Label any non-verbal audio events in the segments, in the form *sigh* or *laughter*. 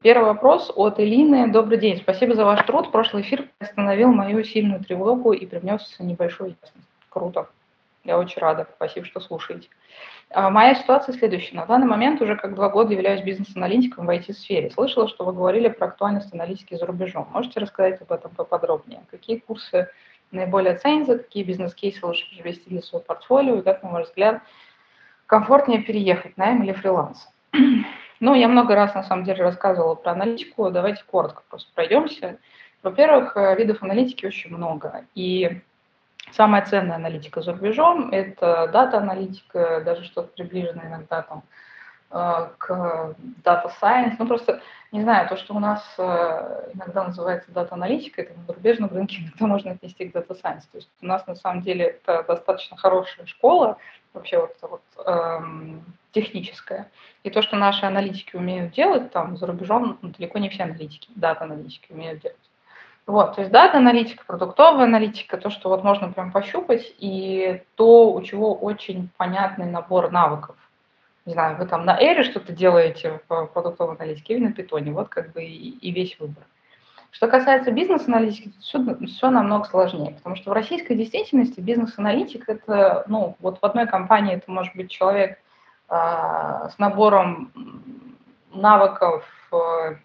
Первый вопрос от Элины. Добрый день. Спасибо за ваш труд. Прошлый эфир остановил мою сильную тревогу и привнес небольшую ясность. Круто. Я очень рада. Спасибо, что слушаете. А, моя ситуация следующая. На данный момент уже как два года являюсь бизнес-аналитиком в IT-сфере. Слышала, что вы говорили про актуальность аналитики за рубежом. Можете рассказать об этом поподробнее? Какие курсы наиболее ценятся, какие бизнес-кейсы лучше привести для своего портфолио и как, на ваш взгляд, комфортнее переехать, найм или фриланс? Ну, я много раз, на самом деле, рассказывала про аналитику. Давайте коротко просто пройдемся. Во-первых, э, видов аналитики очень много. И самая ценная аналитика за рубежом – это дата-аналитика, даже что-то приближенное иногда там э, к Data Science. Ну, просто, не знаю, то, что у нас э, иногда называется дата-аналитика, это на зарубежном рынке *laughs* иногда можно отнести к Data Science. То есть у нас, на самом деле, это достаточно хорошая школа, вообще вот, вот эм, техническая. И то, что наши аналитики умеют делать, там за рубежом ну, далеко не все аналитики, дата-аналитики умеют делать. Вот, то есть дата-аналитика, продуктовая аналитика, то, что вот можно прям пощупать, и то, у чего очень понятный набор навыков. Не знаю, вы там на Эре что-то делаете в продуктовой аналитике или на Питоне, вот как бы и, и весь выбор. Что касается бизнес-аналитики, все, все намного сложнее, потому что в российской действительности бизнес-аналитик это, ну, вот в одной компании это может быть человек с набором навыков э,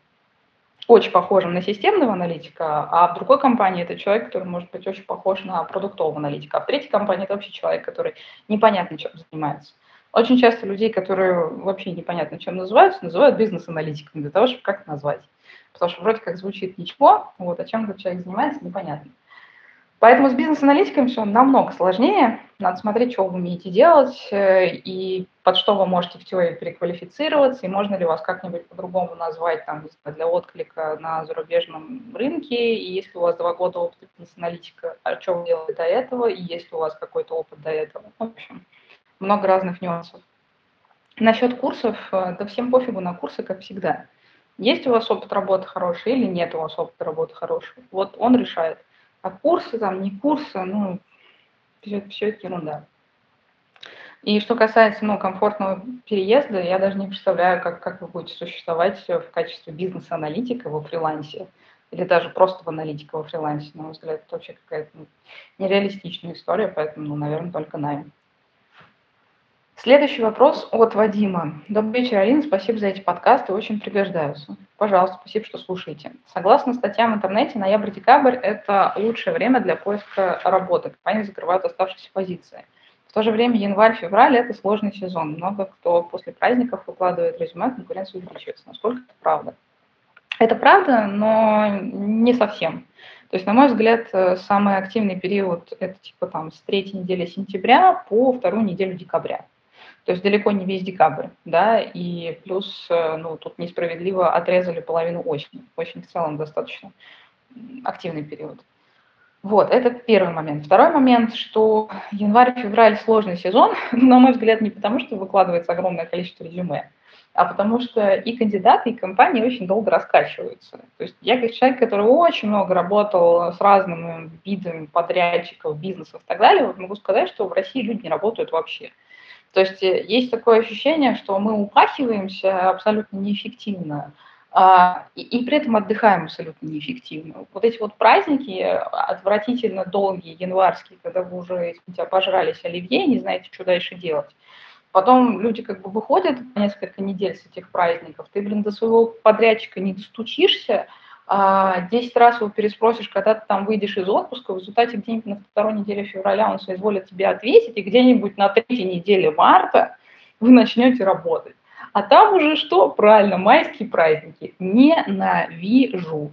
очень похожим на системного аналитика, а в другой компании это человек, который может быть очень похож на продуктового аналитика, а в третьей компании это вообще человек, который непонятно чем занимается. Очень часто людей, которые вообще непонятно чем называются, называют бизнес-аналитиком для того, чтобы как назвать потому что вроде как звучит ничего, вот, а чем этот человек занимается, непонятно. Поэтому с бизнес-аналитиками все намного сложнее. Надо смотреть, что вы умеете делать э, и под что вы можете в теории переквалифицироваться, и можно ли вас как-нибудь по-другому назвать там, для отклика на зарубежном рынке, и если у вас два года опыта бизнес-аналитика, а что вы делали до этого, и если у вас какой-то опыт до этого. В общем, много разных нюансов. Насчет курсов, э, да всем пофигу на курсы, как всегда. Есть у вас опыт работы хороший или нет у вас опыта работы хорошего. Вот он решает. А курсы там, не курсы, ну, все, все это ерунда. И что касается ну, комфортного переезда, я даже не представляю, как, как вы будете существовать в качестве бизнес-аналитика во фрилансе или даже просто в аналитика во фрилансе. На мой взгляд, это вообще какая-то ну, нереалистичная история, поэтому, ну, наверное, только найм. Следующий вопрос от Вадима. Добрый вечер, Алина. Спасибо за эти подкасты, очень пригождаются. Пожалуйста, спасибо, что слушаете. Согласно статьям в интернете, ноябрь-декабрь – это лучшее время для поиска работы. Компании закрывают оставшиеся позиции. В то же время январь-февраль – это сложный сезон. Много кто после праздников выкладывает резюме, конкуренция увеличивается. Насколько это правда? Это правда, но не совсем. То есть, на мой взгляд, самый активный период – это типа там с третьей недели сентября по вторую неделю декабря. То есть далеко не весь декабрь, да, и плюс, э, ну, тут несправедливо отрезали половину осени. Осень в целом достаточно активный период. Вот, это первый момент. Второй момент, что январь-февраль сложный сезон, *laughs* на мой взгляд, не потому, что выкладывается огромное количество резюме, а потому что и кандидаты, и компании очень долго раскачиваются. То есть я как человек, который очень много работал с разными видами подрядчиков, бизнесов и так далее, вот могу сказать, что в России люди не работают вообще. То есть э, есть такое ощущение, что мы упахиваемся абсолютно неэффективно, а, и, и при этом отдыхаем абсолютно неэффективно. Вот эти вот праздники отвратительно долгие, январские, когда вы уже, извините, обожрались оливье, не знаете, что дальше делать. Потом люди как бы выходят несколько недель с этих праздников, ты, блин, до своего подрядчика не достучишься, 10 раз его переспросишь, когда ты там выйдешь из отпуска, в результате где-нибудь на второй неделе февраля он соизволит тебе ответить, и где-нибудь на третьей неделе марта вы начнете работать. А там уже что? Правильно, майские праздники. Ненавижу.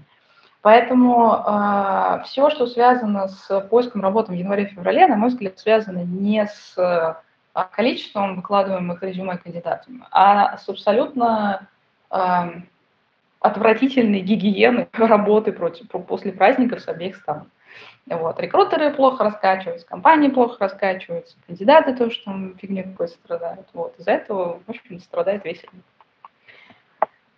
Поэтому э, а, все, что связано с поиском работы в январе-феврале, на мой взгляд, связано не с э, количеством выкладываемых резюме кандидатами, а с абсолютно э, отвратительной гигиены *laughs* работы против, после праздников с обеих сторон. Вот. Рекрутеры плохо раскачиваются, компании плохо раскачиваются, кандидаты тоже там фигню какой-то страдают. Вот. Из-за этого, в общем, страдает весь рынок.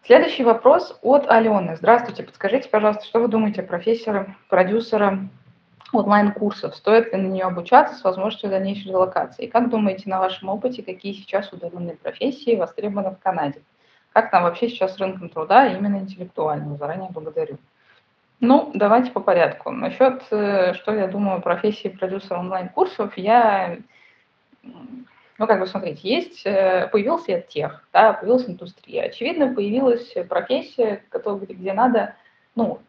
Следующий вопрос от Алены. Здравствуйте, подскажите, пожалуйста, что вы думаете о профессоре, продюсера онлайн-курсов? Стоит ли на нее обучаться с возможностью дальнейшей релокации? Как думаете на вашем опыте, какие сейчас удаленные профессии востребованы в Канаде? Как там вообще сейчас с рынком труда, именно интеллектуального? Заранее благодарю. Ну, давайте по порядку. Насчет, э, что я думаю профессии продюсера онлайн-курсов, я, ну, как бы, смотрите, есть, э, появился тех, да, появилась индустрия. Очевидно, появилась профессия, где, где надо, ну,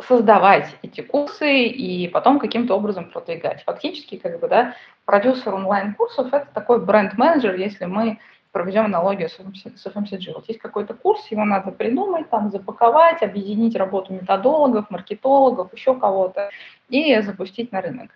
создавать эти курсы и потом каким-то образом продвигать. Фактически, как бы, да, продюсер онлайн-курсов – это такой бренд-менеджер, если мы проведем аналогию с FMCG. Вот есть какой-то курс, его надо придумать, там запаковать, объединить работу методологов, маркетологов, еще кого-то и запустить на рынок.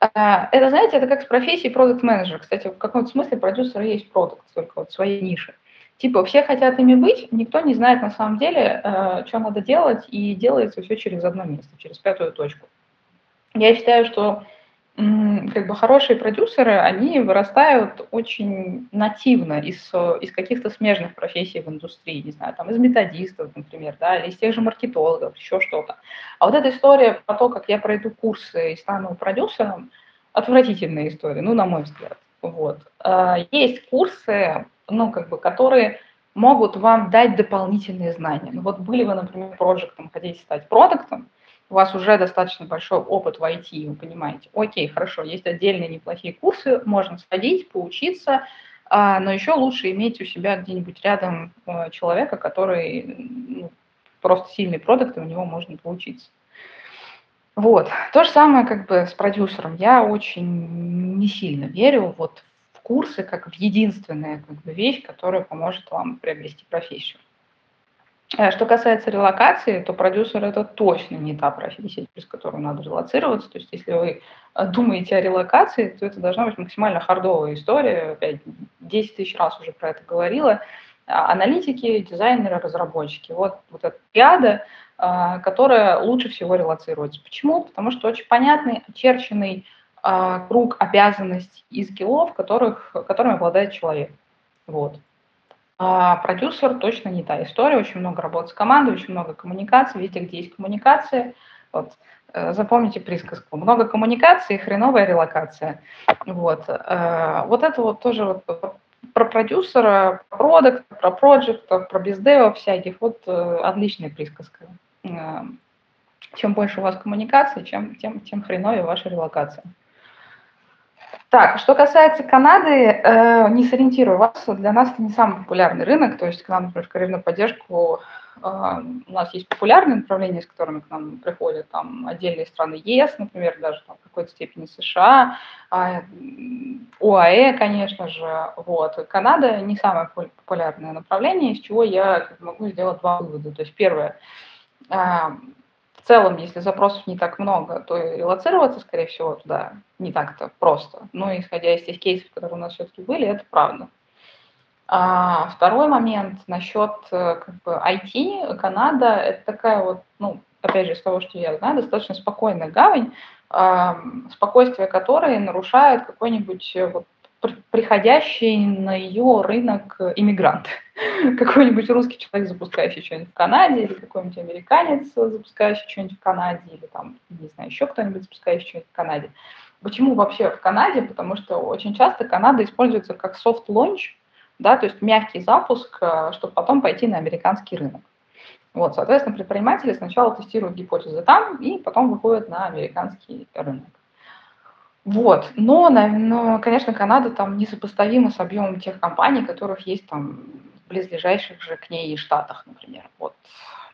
А, это, знаете, это как с профессией продукт менеджер Кстати, в каком-то смысле продюсер есть продукт, только вот своей ниши. Типа все хотят ими быть, никто не знает на самом деле, э, что надо делать, и делается все через одно место, через пятую точку. Я считаю, что как бы хорошие продюсеры, они вырастают очень нативно из, из каких-то смежных профессий в индустрии, не знаю, там из методистов, например, да, или из тех же маркетологов, еще что-то. А вот эта история про то, как я пройду курсы и стану продюсером, отвратительная история, ну, на мой взгляд. Вот. А, есть курсы, ну, как бы, которые могут вам дать дополнительные знания. Ну, вот были вы, например, проектом, хотите стать продуктом, у вас уже достаточно большой опыт в IT, вы понимаете, окей, хорошо, есть отдельные неплохие курсы, можно сходить, поучиться, а, но еще лучше иметь у себя где-нибудь рядом а, человека, который ну, просто сильный продукт, и у него можно поучиться. Вот. То же самое как бы с продюсером. Я очень не сильно верю вот в курсы как в единственная как бы, вещь, которая поможет вам приобрести профессию. Э, что касается релокации, то продюсер это точно не та профессия, через которую надо релацироваться. То есть если вы э, думаете о релокации, то это должна быть максимально хардовая история. Опять 10 тысяч раз уже про это говорила. А, аналитики, дизайнеры, разработчики. Вот, вот эта пиада, э, которая лучше всего релацируется. Почему? Потому что очень понятный, очерченный круг обязанностей и скиллов, которых, которыми обладает человек. Вот. А продюсер точно не та история. Очень много работы с командой, очень много коммуникаций. Везде, где есть коммуникации, вот, э, запомните присказку. Много коммуникации, хреновая релокация. Вот, э, вот это вот тоже вот про продюсера, про продукт, про проект, про бездева всяких. Вот э, отличная присказка. Чем больше у вас коммуникации, чем, тем, тем хреновее ваша релокация. Так, что касается Канады, э, не сориентирую вас, для нас это не самый популярный рынок, то есть к нам, например, в карьерную поддержку э, у нас есть популярные направления, с которыми к нам приходят там отдельные страны ЕС, например, даже там, в какой-то степени США, э, ОАЭ, конечно же, вот. Канада не самое популярное направление, из чего я могу сделать два вывода. То есть первое, э, целом, если запросов не так много, то и лоцироваться, скорее всего, туда не так-то просто. Но исходя из тех кейсов, которые у нас все-таки были, это правда. А второй момент насчет э, как бы, IT, Канада, это такая вот, ну, опять же, из того, что я знаю, достаточно спокойная гавань, спокойствие которой нарушает какой-нибудь вот приходящий на ее рынок иммигрант. *laughs* Какой-нибудь русский человек, запускающий что-нибудь в Канаде, или какой-нибудь американец, запускающий что-нибудь в Канаде, или там, не знаю, еще кто-нибудь запускающий что-нибудь в Канаде. Почему вообще в Канаде? Потому что очень часто Канада используется как soft launch, да, то есть мягкий запуск, э, чтобы потом пойти на американский рынок. Вот, соответственно, предприниматели сначала тестируют гипотезы там и потом выходят на американский рынок. Вот. Но, но, конечно, Канада там несопоставима с объемом тех компаний, которых есть там в близлежащих же к ней штатах, например. Вот.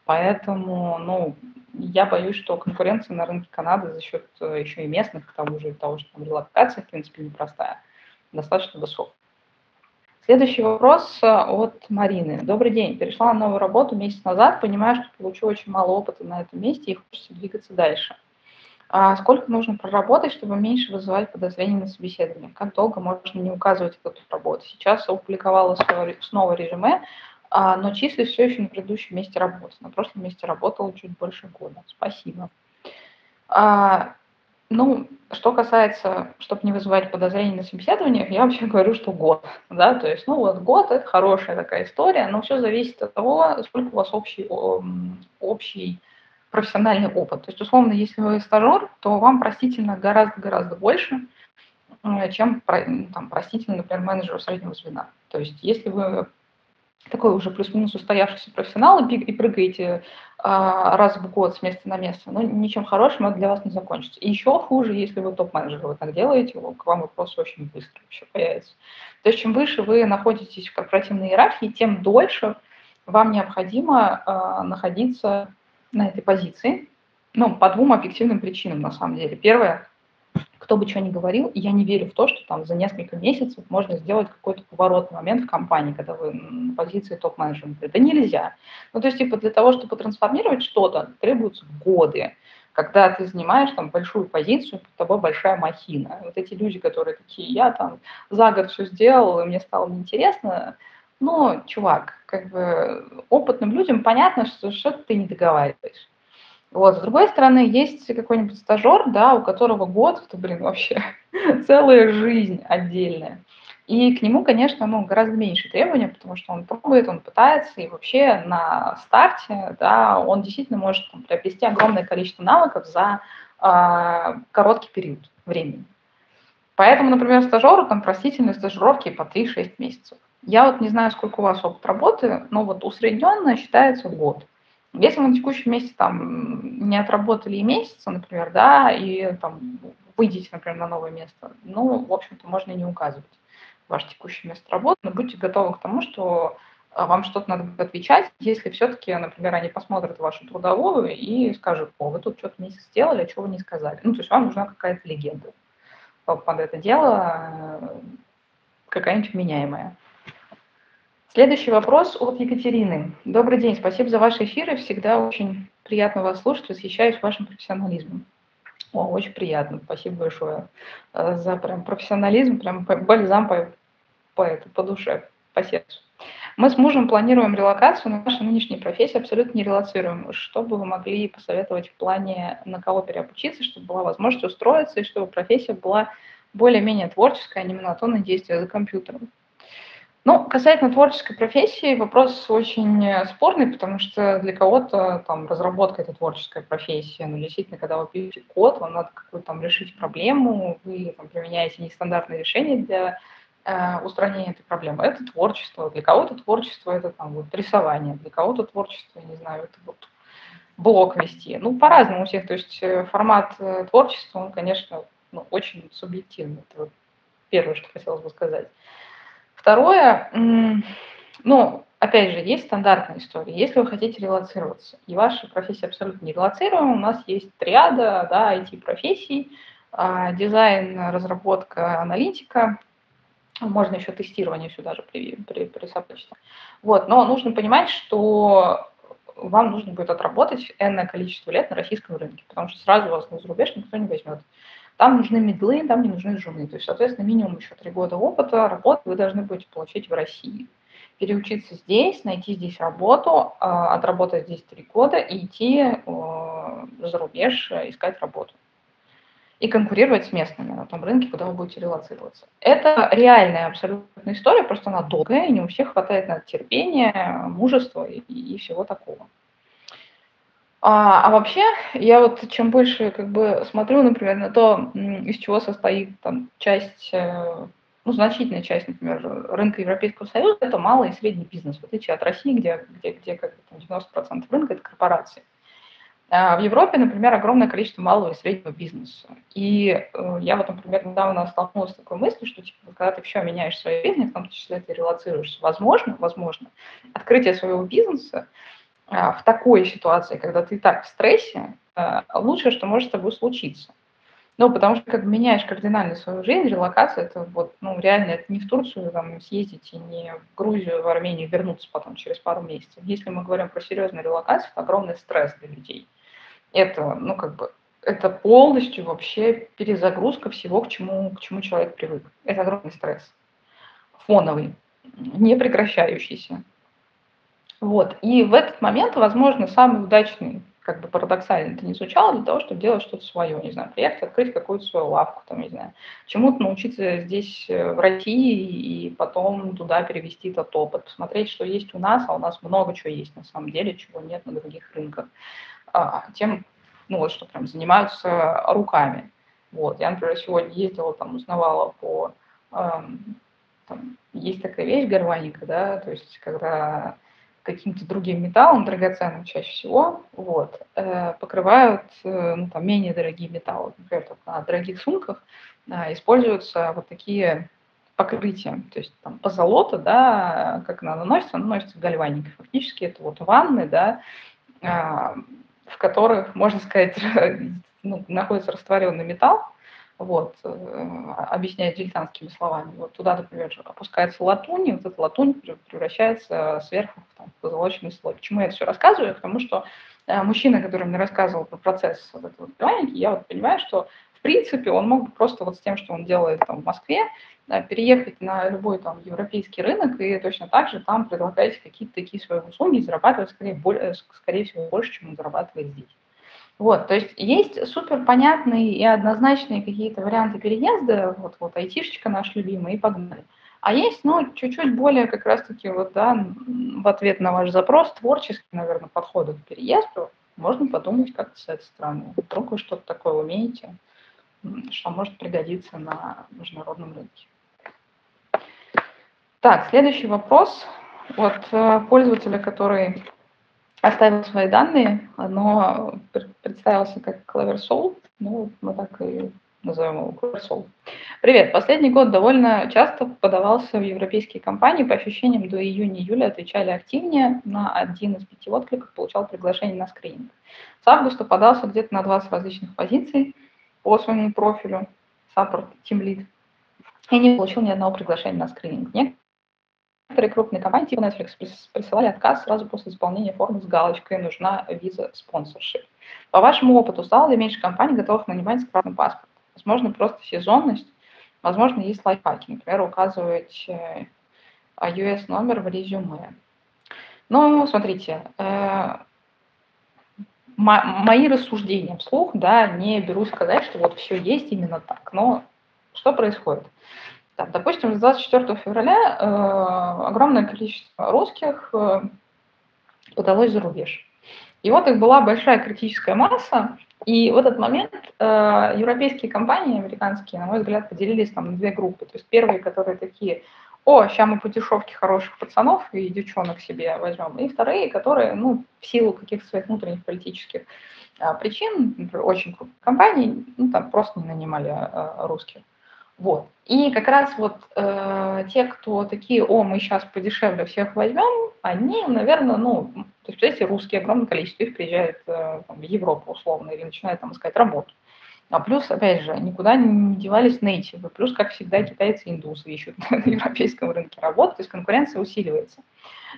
Поэтому, ну, я боюсь, что конкуренция на рынке Канады за счет э, еще и местных, к тому же, того, что там релокация, в принципе, непростая, достаточно высокая. Следующий вопрос э, от Марины. Добрый день. Перешла на новую работу месяц назад, понимаю, что получу очень мало опыта на этом месте и хочется двигаться дальше. А сколько нужно проработать, чтобы меньше вызывать подозрения на собеседование? Как долго можно не указывать эту работу? Сейчас опубликовала снова резюме, а, но числюсь все еще на предыдущем месте работы. На прошлом месте работала чуть больше года. Спасибо. А, ну, что касается, чтобы не вызывать подозрений на собеседованиях, я вообще говорю, что год, *laughs* да, то есть, ну, вот год – это хорошая такая история, но все зависит от того, сколько у вас общий, общий профессиональный опыт. То есть, условно, если вы стажер, то вам простительно гораздо-гораздо больше, э, чем там, простительно, например, менеджеру среднего звена. То есть, если вы такой уже плюс-минус устоявшийся профессионал и, прыгаете а, раз в год с места на место, ну, ничем хорошим это для вас не закончится. И еще хуже, если вы топ-менеджер, вы так делаете, к вам вопросы очень быстро вообще появятся. То есть чем выше вы находитесь в корпоративной иерархии, тем дольше вам необходимо а, находиться на этой позиции. Ну, по двум объективным причинам, на самом деле. Первое, кто бы что ни говорил, я не верю в то, что там за несколько месяцев можно сделать какой-то поворотный момент в компании, когда вы на позиции топ-менеджера. Это нельзя. Ну, то есть, типа, для того, чтобы трансформировать что-то, требуются годы когда ты занимаешь там большую позицию, под тобой большая махина. Вот эти люди, которые такие, я там за год все сделал, и мне стало неинтересно, ну, чувак, как бы опытным людям понятно, что что-то ты не договариваешь. Вот. С другой стороны, есть какой-нибудь стажер, да, у которого год, это, блин, вообще *laughs* целая жизнь отдельная. И к нему, конечно, ну, гораздо меньше требования, потому что он пробует, он пытается, и вообще на старте, да, он действительно может там, приобрести огромное количество навыков за э, короткий период времени. Поэтому, например, стажеру там простительные стажировки по 3-6 месяцев. Я вот не знаю, сколько у вас опыт работы, но вот усредненно считается год. Если вы на текущем месте там не отработали и месяца, например, да, и там выйдете, например, на новое место, ну, в общем-то, можно и не указывать ваше текущее место работы, но будьте готовы к тому, что а, вам что-то надо отвечать, если все-таки, например, они посмотрят вашу трудовую и скажут, о, вы тут что-то месяц сделали, а чего вы не сказали. Ну, то есть вам нужна какая-то легенда под это дело, э, какая-нибудь меняемая. Следующий вопрос от Екатерины. Добрый день, спасибо за ваши эфиры. Всегда очень приятно вас слушать, восхищаюсь вашим профессионализмом. О, очень приятно, спасибо большое э, за прям профессионализм, прям бальзам по, по, это, по душе, по сердцу. Мы с мужем планируем релокацию, но наша нынешняя профессия абсолютно не релацируем. Что бы вы могли посоветовать в плане, на кого переобучиться, чтобы была возможность устроиться, и чтобы профессия была более-менее творческая, а не монотонное действие за компьютером? Ну, касательно творческой профессии, вопрос очень э, спорный, потому что для кого-то там разработка – это творческая профессия, но действительно, когда вы пишете код, вам надо какую-то там решить проблему, вы там, применяете нестандартные решения для э, устранения этой проблемы. Это творчество. Для кого-то творчество – это там вот рисование, для кого-то творчество, я не знаю, это вот блог вести. Ну, по-разному у всех. То есть э, формат э, творчества, он, конечно, ну, очень субъективный. Это вот первое, что хотелось бы сказать. Второе, ну, опять же, есть стандартная история. Если вы хотите релацироваться, и ваша профессия абсолютно не релацируема, у нас есть триада, да, IT-профессий, а, дизайн, разработка, аналитика, можно еще тестирование сюда же при, при, присобачить. Вот, но нужно понимать, что вам нужно будет отработать энное количество лет на российском рынке, потому что сразу вас на зарубеж никто не возьмет. Там нужны медлы, там не нужны жены. То есть, соответственно, минимум еще три года опыта работы вы должны будете получить в России. Переучиться здесь, найти здесь работу, а, отработать здесь три года и идти за рубеж искать работу. и конкурировать с местными на том рынке, куда вы будете релацироваться. Это реальная абсолютно история, просто она долгая, и не у всех хватает на терпения, мужества и, и всего такого. А, а вообще, я вот чем больше как бы смотрю, например, на то, из чего состоит там часть, э, ну, значительная часть, например, рынка Европейского Союза, это малый и средний бизнес, в отличие от России, где, где, где как бы, там 90% рынка – это корпорации. А в Европе, например, огромное количество малого и среднего бизнеса. И э, я вот, например, недавно столкнулась с такой мыслью, что типа, когда ты все меняешь в своей жизни, в том числе ты релацируешься, возможно, возможно, открытие своего бизнеса в такой ситуации, когда ты так в стрессе, а, лучшее, что может с тобой случиться. Ну, потому что как меняешь кардинально свою жизнь, релокация, это вот, ну, реально, это не в Турцию там съездить и не в Грузию, в Армению, вернуться потом через пару месяцев. Если мы говорим про серьезную релокацию, это огромный стресс для людей. Это, ну, как бы, это полностью вообще перезагрузка всего, к чему, к чему человек привык. Это огромный стресс. Фоновый, не прекращающийся. Вот. И в этот момент, возможно, самый удачный, как бы парадоксально это не звучало, для того, чтобы делать что-то свое, не знаю, приехать, открыть какую-то свою лавку, там, не знаю, чему-то научиться здесь, э, в России, и потом туда перевести этот опыт, посмотреть, что есть у нас, а у нас много чего есть на самом деле, чего нет на других рынках. А, тем, ну вот, что прям занимаются руками. Вот, я, например, сегодня ездила, там, узнавала по... Эм, там, есть такая вещь, гарваника, да, то есть когда каким-то другим металлом, драгоценным чаще всего, вот, э, покрывают э, ну, там, менее дорогие металлы. Например, вот на дорогих сумках э, используются вот такие покрытия, то есть там позолота, да, как она наносится, она наносится гальваникой. Фактически это вот ванны, да, э, в которых, можно сказать, *laughs* ну, находится растворенный металл, вот, э, объясняет дилетантскими словами. Вот туда, например, опускается латунь, и вот эта латунь превращается сверху в там, позолоченный слой. Почему я это все рассказываю? Потому что э, мужчина, который мне рассказывал про процесс вот этого пианики, я вот понимаю, что в принципе он мог бы просто вот с тем, что он делает там в Москве, да, переехать на любой там европейский рынок и точно так же там предлагать какие-то такие свои услуги и зарабатывать скорее, более, скорее всего больше, чем он зарабатывает здесь. Вот, то есть есть супер понятные и однозначные какие-то варианты переезда, вот, вот айтишечка наш любимый, и погнали. А есть, ну, чуть-чуть более как раз-таки вот, да, в ответ на ваш запрос, творческий, наверное, подходы к переезду, можно подумать как-то с этой стороны. Вдруг вы что-то такое умеете, что может пригодиться на международном рынке. Так, следующий вопрос от э, пользователя, который оставил свои данные. Оно представился как Clever Soul. Ну, мы так и назовем его Clever Soul. Привет. Последний год довольно часто подавался в европейские компании. По ощущениям, до июня-июля отвечали активнее. На один из пяти откликов получал приглашение на скрининг. С августа подался где-то на 20 различных позиций по своему профилю. Саппорт, Lead. И не получил ни одного приглашения на скрининг. Некоторые крупные компании типа Netflix присылали отказ сразу после исполнения формы с галочкой «Нужна виза спонсоршип». По вашему опыту, стало ли меньше компаний готовых нанимать с красным паспортом? Возможно, просто сезонность, возможно, есть лайфхаки, например, указывать э, US-номер в резюме. Ну, смотрите, э, мои рассуждения вслух, да, не беру сказать, что вот все есть именно так, но что происходит? Там, допустим, с 24 февраля э, огромное количество русских э, подалось за рубеж. И вот их была большая критическая масса, и в этот момент э, европейские компании, американские, на мой взгляд, поделились там на две группы. То есть первые, которые такие, о, сейчас мы по дешевке хороших пацанов и девчонок себе возьмем. И вторые, которые, ну, в силу каких-то своих внутренних политических э, причин, например, очень крупных компаний, ну, там просто не нанимали э, русских. Вот. И как раз вот э, те, кто такие, о, мы сейчас подешевле всех возьмем, они, наверное, ну, то есть, представляете, русские огромное количество их приезжает э, там, в Европу условно или начинают там искать работу. А плюс, опять же, никуда не девались нейтивы. Плюс, как всегда, китайцы и индусы ищут *laughs* на европейском рынке работу, то есть конкуренция усиливается.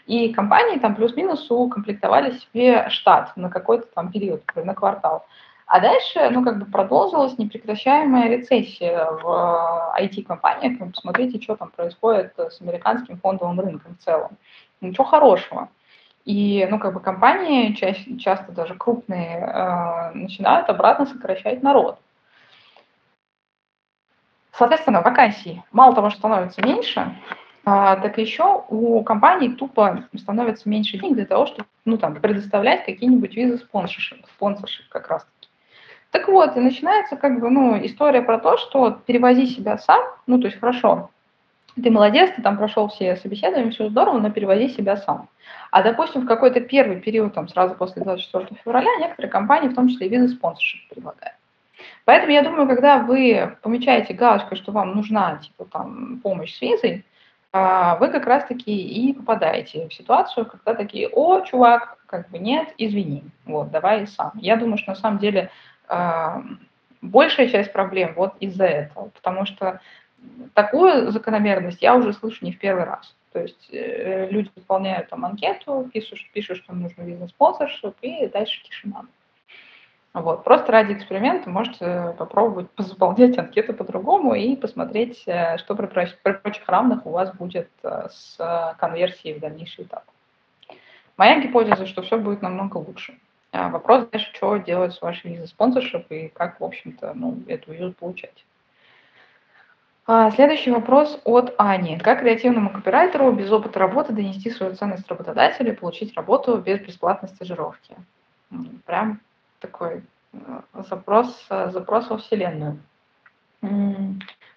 И компании там плюс-минус укомплектовали себе штат на какой-то там период, на квартал. А дальше, ну, как бы продолжилась непрекращаемая рецессия в IT-компаниях. Ну, посмотрите, что там происходит с американским фондовым рынком в целом. Ничего хорошего. И, ну, как бы компании, чаще, часто даже крупные, э, начинают обратно сокращать народ. Соответственно, вакансий мало того, что становится меньше, а, так еще у компаний тупо становится меньше денег для того, чтобы ну, там, предоставлять какие-нибудь визы спонсоршип, спонсоршип как раз. Так вот, и начинается как бы, ну, история про то, что перевози себя сам, ну, то есть хорошо, ты молодец, ты там прошел все собеседования, все здорово, но перевози себя сам. А, допустим, в какой-то первый период, там, сразу после 24 февраля, некоторые компании, в том числе и визы спонсоршип предлагают. Поэтому я думаю, когда вы помечаете галочкой, что вам нужна, типа, там, помощь с визой, а, вы как раз-таки и попадаете в ситуацию, когда такие, о, чувак, как бы нет, извини, вот, давай сам. Я думаю, что на самом деле большая часть проблем вот из-за этого, потому что такую закономерность я уже слышу не в первый раз. То есть э, люди заполняют там анкету, пишут, пишут, что нужно бизнес-спонсоршип, и дальше тишина. Вот. Просто ради эксперимента можете попробовать *laughs* заполнять анкету по-другому и посмотреть, э, что при, при прочих равных у вас будет э, с конверсией в дальнейший этап. Моя гипотеза, что все будет намного лучше. А вопрос дальше, что делать с вашей визой спонсоршип и как, в общем-то, ну, эту визу получать. А, следующий вопрос от Ани. Как креативному копирайтеру без опыта работы донести свою ценность работодателю и получить работу без бесплатной стажировки? Прям такой э, запрос, э, запрос во Вселенную.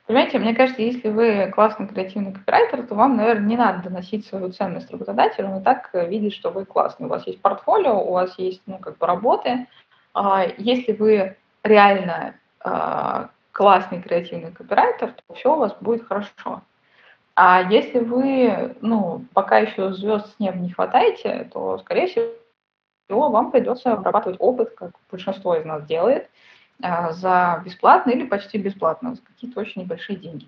Понимаете, мне кажется, если вы классный креативный копирайтер, то вам, наверное, не надо доносить свою ценность работодателю, он и так э, видит, что вы классный. У вас есть портфолио, у вас есть, ну, как бы работы. А если вы реально а, классный креативный копирайтер, то все у вас будет хорошо. А если вы, ну, пока еще звезд с неба не хватаете, то, скорее всего, вам придется обрабатывать опыт, как большинство из нас делает, за бесплатно или почти бесплатно, за какие-то очень небольшие деньги.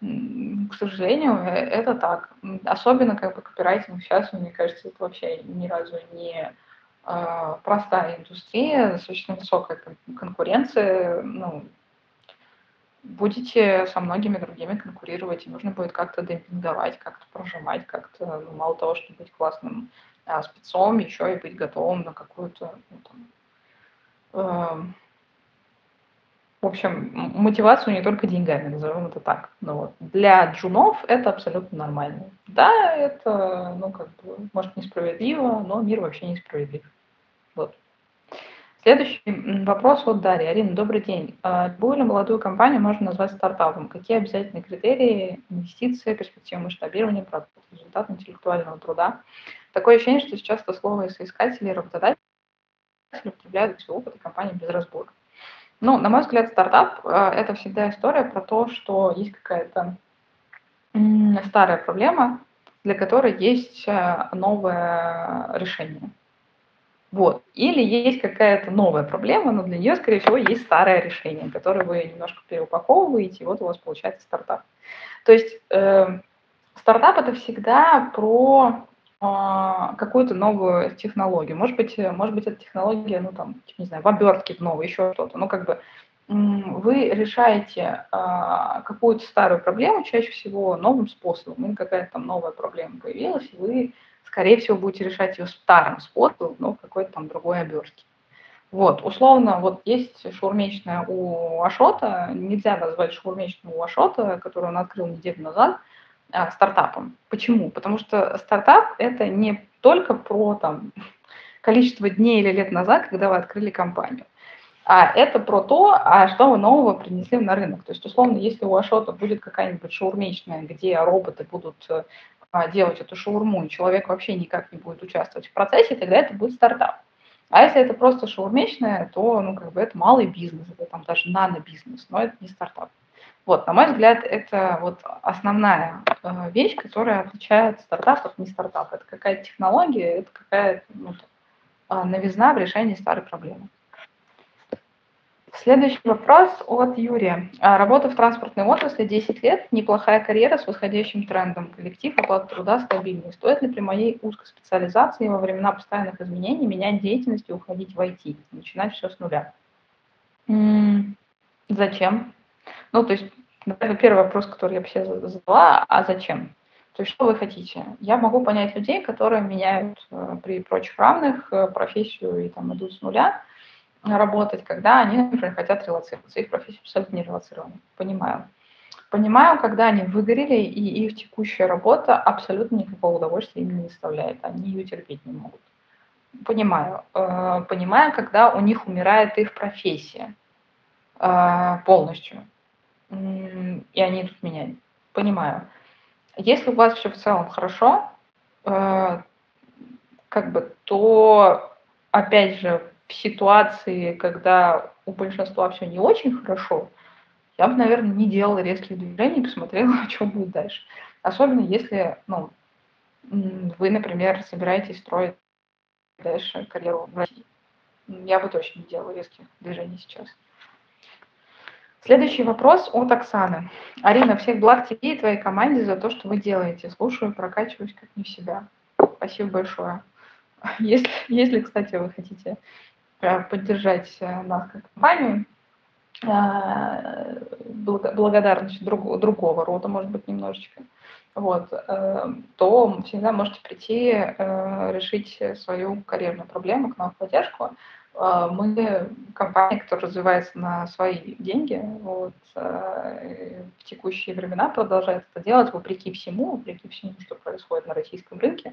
К сожалению, э, это так. Особенно как бы копирайтинг сейчас, мне кажется, это вообще ни разу не а, простая индустрия, достаточно высокая конкуренция. Ну, будете со многими другими конкурировать, и нужно будет как-то демпинговать, как-то прожимать, как-то, ну, мало того, чтобы быть классным а, спецом, еще и быть готовым на какую-то, ну, там, э, в общем, мотивацию не только деньгами, назовем это так. Ну, вот. Для джунов это абсолютно нормально. Да, это, ну, как бы, может, несправедливо, но мир вообще несправедлив. Вот. Следующий вопрос от Дарьи. Арина, добрый день. А, любую ли молодую компанию можно назвать стартапом? Какие обязательные критерии, инвестиции, перспективы масштабирования, продукт, результат интеллектуального труда? Такое ощущение, что сейчас это слово соискатели и работодатели употребляют все опыты компании без разбора. Ну, на мой взгляд, стартап э, – это всегда история про то, что есть какая-то старая проблема, для которой есть э, новое решение. Вот. Или есть какая-то новая проблема, но для нее, скорее всего, есть старое решение, которое вы немножко переупаковываете, и вот у вас получается стартап. То есть э, стартап это всегда про какую-то новую технологию. Может быть, э, может быть, эта технология, ну, там, не знаю, в обертке новой, еще что-то. Ну, как бы вы решаете а, какую-то старую проблему чаще всего новым способом. Или какая-то там новая проблема появилась, и вы, скорее всего, будете решать ее старым способом, но в какой-то там другой обертке. Вот, условно, вот есть шаурмечная у Ашота, нельзя назвать шаурмечную у Ашота, которую он открыл неделю назад, а, стартапом. Почему? Потому что стартап – это не только про там, *laughs* количество дней или лет назад, когда вы открыли компанию, а это про то, а что вы нового принесли на рынок. То есть, условно, если у Ашота будет какая-нибудь шаурмечная, где роботы будут а, делать эту шаурму, и человек вообще никак не будет участвовать в процессе, тогда это будет стартап. А если это просто шаурмечная, то, ну, как бы это малый бизнес, это там даже нано-бизнес, но это не стартап. Вот, на мой взгляд, это вот основная э, вещь, которая отличает стартап от не стартап. Это какая-то технология, это какая-то ну, а, новизна в решении старой проблемы. Следующий вопрос от Юрия. А, работа в транспортной отрасли 10 лет, неплохая карьера с восходящим трендом, коллектив, оплата труда стабильный. Стоит ли при моей узкой специализации во времена постоянных изменений менять деятельность и уходить в IT, начинать все с нуля? М-м- зачем? Ну, то есть, наверное, первый вопрос, который я себе задала, а зачем? То есть, что вы хотите? Я могу понять людей, которые меняют э, при прочих равных э, профессию и там идут с нуля работать, когда они, например, хотят релацироваться. Их профессия абсолютно не релацирована. Понимаю. Понимаю, когда они выгорели, и их текущая работа абсолютно никакого удовольствия им не доставляет. Они ее терпеть не могут. Понимаю. Э, понимаю, когда у них умирает их профессия полностью. И они идут менять. Понимаю. Если у вас все в целом хорошо, э, как бы, то, опять же, в ситуации, когда у большинства все не очень хорошо, я бы, наверное, не делала резких движений, посмотрела, *laughs* что будет дальше. Особенно если, ну, вы, например, собираетесь строить дальше карьеру в России. Я бы точно не делала резких движений сейчас. Следующий вопрос от Оксаны. Арина, всех благ тебе и твоей команде за то, что вы делаете. Слушаю, прокачиваюсь как не в себя. Спасибо большое. Если, если кстати, вы хотите э, поддержать э, нас как компанию, э, благодарность друг, другого рода, может быть, немножечко, вот, то всегда можете прийти решить свою карьерную проблему к нам в поддержку. Мы компания, которая развивается на свои деньги, вот, в текущие времена продолжает это делать вопреки всему, вопреки всему, что происходит на российском рынке.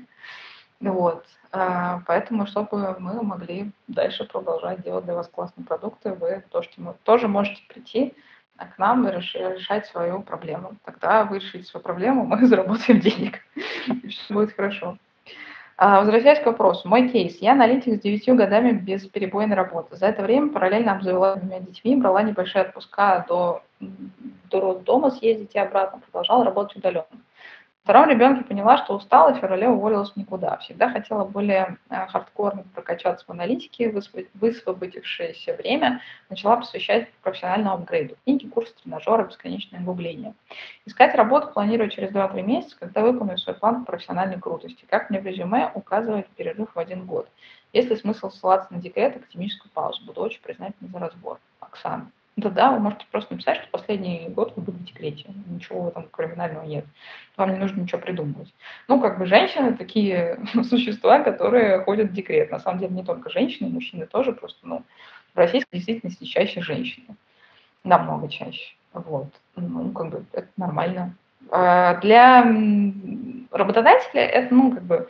Вот. А, поэтому, чтобы мы могли дальше продолжать делать для вас классные продукты, вы тоже, тоже можете прийти к нам и решать свою проблему. Тогда вы решите свою проблему, *laughs* мы заработаем денег, и все будет хорошо. А, возвращаясь к вопросу. Мой кейс. Я аналитик с 9 годами без перебойной работы. За это время параллельно обзавела двумя детьми, брала небольшие отпуска до, до роддома съездить и обратно, продолжала работать удаленно втором ребенке поняла, что устала, в феврале уволилась никуда. Всегда хотела более э, хардкорно прокачаться в аналитике, высвободившееся время начала посвящать профессиональному апгрейду. Книги, курсы, тренажеры, бесконечное углубление. Искать работу планирую через 2-3 месяца, когда выполню свой план профессиональной крутости. Как мне в резюме указывает перерыв в один год. Есть ли смысл ссылаться на декрет, академическую паузу? Буду очень признательна за разбор. Оксана. Да-да, вы можете просто написать, что последний год вы были в декрете. Ничего этом криминального нет. Вам не нужно ничего придумывать. Ну, как бы женщины такие *laughs* существа, которые ходят в декрет. На самом деле не только женщины, мужчины тоже. Просто, ну, в российской действительности чаще женщины. Намного чаще. Вот. Ну, как бы это нормально. А для работодателя это, ну, как бы,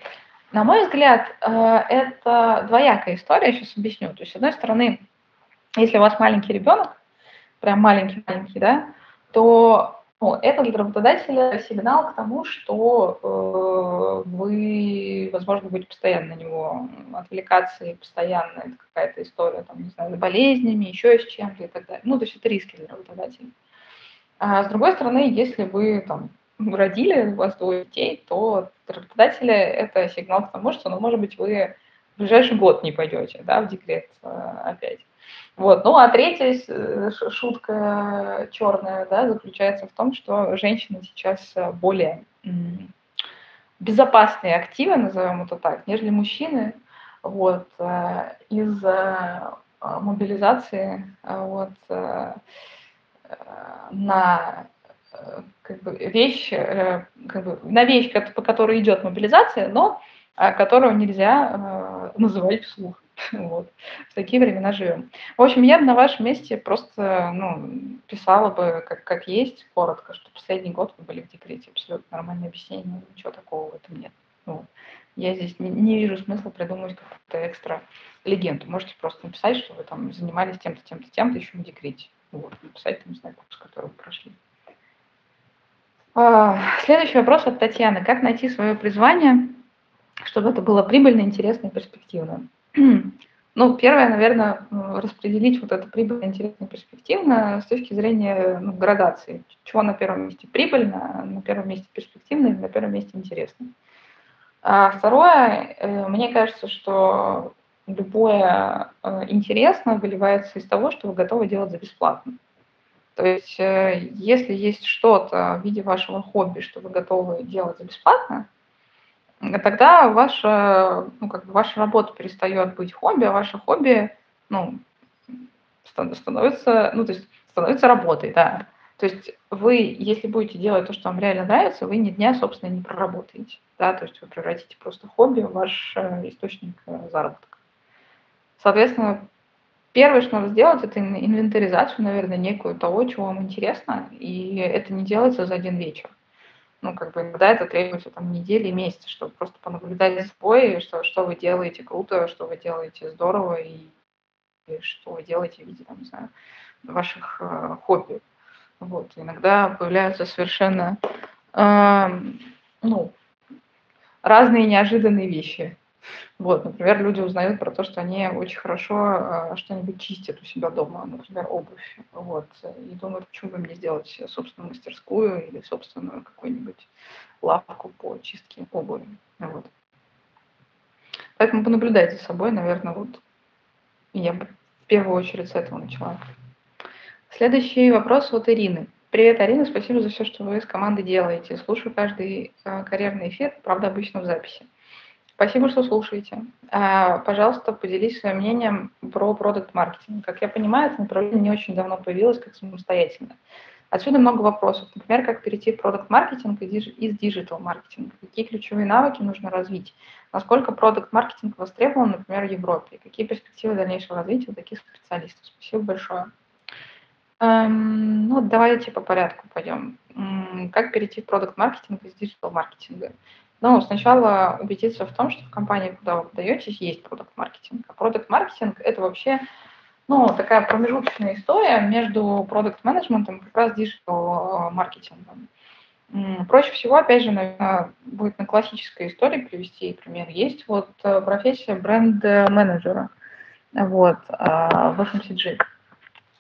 на мой взгляд, э, это двоякая история, сейчас объясню. То есть, с одной стороны, если у вас маленький ребенок, прям маленький-маленький, да, то ну, это для работодателя сигнал к тому, что э, вы, возможно, будете постоянно на него отвлекаться, и постоянно это какая-то история, там, не знаю, с болезнями, еще с чем-то и так далее. Ну, то есть это риски для работодателя. А с другой стороны, если вы там родили, у вас двое детей, то для работодателя это сигнал к тому, что, ну, может быть, вы в ближайший год не пойдете, да, в декрет э, опять. Вот. Ну, а третья э, шутка черная, да, заключается в том, что женщины сейчас э, более безопасные активы, назовем это так, нежели мужчины. Вот. Э, из-за мобилизации вот, на как бы, вещь, как бы, на вещь, по которой идет мобилизация, но которую нельзя называть вслух. *laughs* Вот. В такие времена живем. В общем, я бы на вашем месте просто ну, писала бы как, как есть, коротко, что последний год вы были в декрете. Абсолютно нормальное объяснение, ничего такого в этом нет. Ну, я здесь не, не вижу смысла придумывать какую-то экстра легенду. Можете просто написать, что вы там занимались тем-то, тем-то, тем-то еще в декрете. Вот, написать, там, не знаю, курс, который вы прошли. А, следующий вопрос от Татьяны. Как найти свое призвание, чтобы это было прибыльно, интересно и перспективно? Ну, первое, наверное, распределить вот это прибыль интересно перспективно с точки зрения ну, градации. Чего на первом месте прибыльно, на первом месте перспективно, на первом месте интересно. А второе, э, мне кажется, что любое э, интересно выливается из того, что вы готовы делать за бесплатно. То есть, э, если есть что-то в виде вашего хобби, что вы готовы делать за бесплатно, тогда ваша, ну, как бы ваша работа перестает быть хобби, а ваше хобби, ну, становится, ну, то есть становится работой, да. То есть вы, если будете делать то, что вам реально нравится, вы ни дня, собственно, не проработаете, да, то есть вы превратите просто хобби в ваш э, источник э, заработка. Соответственно, первое, что надо сделать, это инвентаризацию, наверное, некую того, чего вам интересно, и это не делается за один вечер. Ну, как бы иногда это требуется там недели месяцы, чтобы просто понаблюдать собой, что, что вы делаете круто, что вы делаете здорово, и, и что вы делаете в виде, там, не знаю, ваших э, хобби. Вот. Иногда появляются совершенно э, ну, разные неожиданные вещи. Вот, например, люди узнают про то, что они очень хорошо э, что-нибудь чистят у себя дома, например, обувь. Вот, и думают, почему бы мне сделать собственную мастерскую или собственную какую-нибудь лавку по чистке обуви. Вот. Поэтому понаблюдайте за собой, наверное, вот я бы в первую очередь с этого начала. Следующий вопрос от Ирины. Привет, Арина, спасибо за все, что вы с командой делаете. Слушаю каждый э, карьерный эфир, правда, обычно в записи. Спасибо, что слушаете. А, пожалуйста, поделись своим мнением про продукт-маркетинг. Как я понимаю, это направление не очень давно появилось как самостоятельно. Отсюда много вопросов. Например, как перейти в продукт-маркетинг из диджитал-маркетинга? Какие ключевые навыки нужно развить? Насколько продукт-маркетинг востребован, например, в Европе? Какие перспективы дальнейшего развития у таких специалистов? Спасибо большое. Эм, ну, давайте по порядку пойдем. Как перейти в продукт-маркетинг из digital-маркетинга? Ну, сначала убедиться в том, что в компании, куда вы подаетесь, есть продукт-маркетинг. А продукт-маркетинг – это вообще ну, такая промежуточная история между продукт-менеджментом и как раз digital-маркетингом. Проще всего, опять же, наверное, будет на классической истории привести пример. Есть вот э, профессия бренд-менеджера вот, а, в FMCG.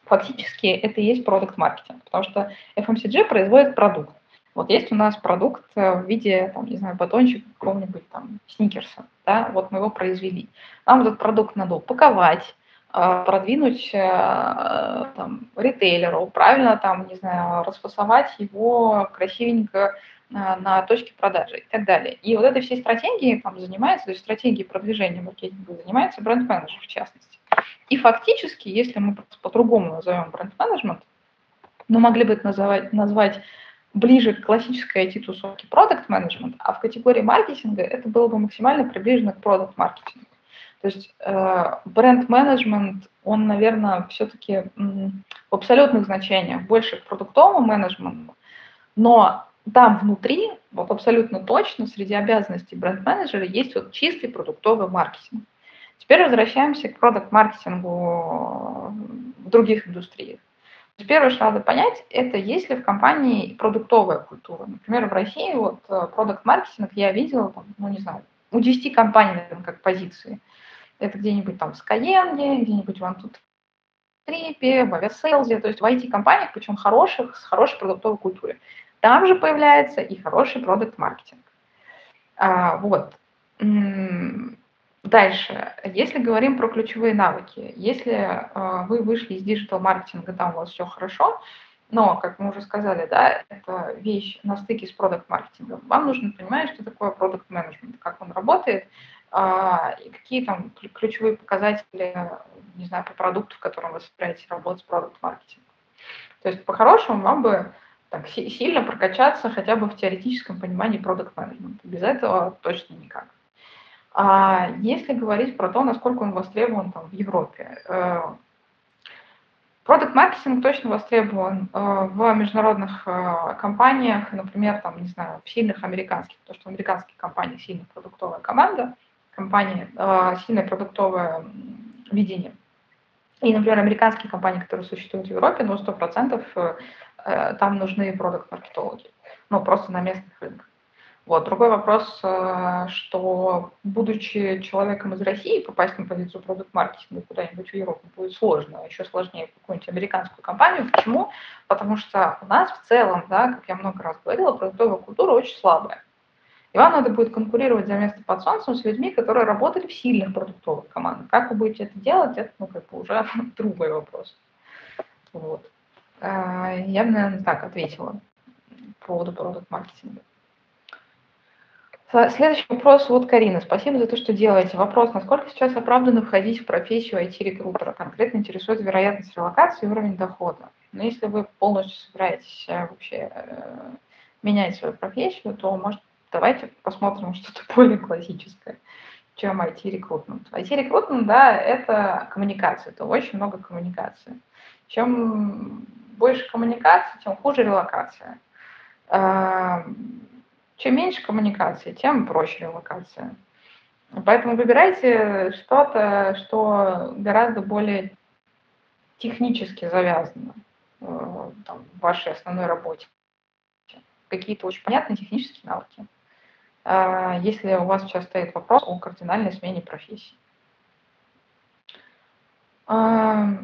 Фактически это и есть продукт-маркетинг, потому что FMCG производит продукт. Вот есть у нас продукт э, в виде, там, не знаю, батончика какого-нибудь там сникерса, да, вот мы его произвели. Нам этот продукт надо упаковать, э, продвинуть э, там, ритейлеру, правильно там, не знаю, расфасовать его красивенько на точке продажи и так далее. И вот этой всей стратегией там занимается, то есть стратегией продвижения маркетинга занимается бренд-менеджер в частности. И фактически, если мы по-другому назовем бренд-менеджмент, мы могли бы это называть, назвать ближе к классической IT-тусовке продукт менеджмент, а в категории маркетинга это было бы максимально приближено к продукт маркетингу. То есть э, бренд-менеджмент, он, наверное, все-таки в абсолютных значениях больше к продуктовому менеджменту, но там внутри, вот абсолютно точно, среди обязанностей бренд-менеджера есть вот чистый продуктовый маркетинг. Теперь возвращаемся к продукт-маркетингу в других индустриях. Первое, что надо понять, это есть ли в компании продуктовая культура. Например, в России вот э, продукт-маркетинг я видела, там, ну не знаю, у 10 компаний, наверное, как позиции. Это где-нибудь там в Skyeng, где-нибудь в Антутрипе, в Авиасейлзе, то есть в IT-компаниях, причем хороших, с хорошей продуктовой культурой. Там же появляется и хороший продукт-маркетинг. А, вот. Дальше, если говорим про ключевые навыки, если э, вы вышли из диджитал-маркетинга, там у вас все хорошо, но, как мы уже сказали, да, это вещь на стыке с продукт-маркетингом, вам нужно понимать, что такое продукт-менеджмент, как он работает, э, и какие там ключевые показатели, не знаю, по продукту, в котором вы собираетесь работать с продукт-маркетингом. То есть, по-хорошему, вам бы так, сильно прокачаться хотя бы в теоретическом понимании продукт-менеджмента. Без этого точно никак. А если говорить про то, насколько он востребован там, в Европе, э, Продукт-маркетинг точно востребован э, в международных э, компаниях, например, там, не знаю, в сильных американских, потому что в американских компаниях сильная продуктовая команда, компания, сильное продуктовое видение. И, например, американские компании, которые существуют в Европе, ну, 100% там нужны продукт-маркетологи, ну, просто на местных рынках. Вот. Другой вопрос, э, что будучи человеком из России, попасть на позицию продукт-маркетинга куда-нибудь в Европу будет сложно, еще сложнее какую-нибудь американскую компанию. Почему? Потому что у нас в целом, да, как я много раз говорила, продуктовая культура очень слабая. И вам надо будет конкурировать за место под солнцем с людьми, которые работали в сильных продуктовых командах. Как вы будете это делать, это ну, как бы уже *laughs* другой вопрос. Вот. Э, я бы, наверное, так ответила по поводу продукт-маркетинга. Следующий вопрос от Карины. Спасибо за то, что делаете. Вопрос, насколько сейчас оправданно входить в профессию IT-рекрутера? Конкретно интересует вероятность релокации и уровень дохода. Но если вы полностью собираетесь э, вообще э, менять свою профессию, то, может, давайте посмотрим *laughs* что-то более классическое. чем IT-рекрутмент. IT-рекрутмент, да, это коммуникация, это очень много коммуникации. Чем больше коммуникации, тем хуже релокация. Чем меньше коммуникации, тем проще релокация. Поэтому выбирайте что-то, что гораздо более технически завязано э, там, в вашей основной работе. Какие-то очень понятные технические навыки. А, если у вас сейчас стоит вопрос о кардинальной смене профессии. А,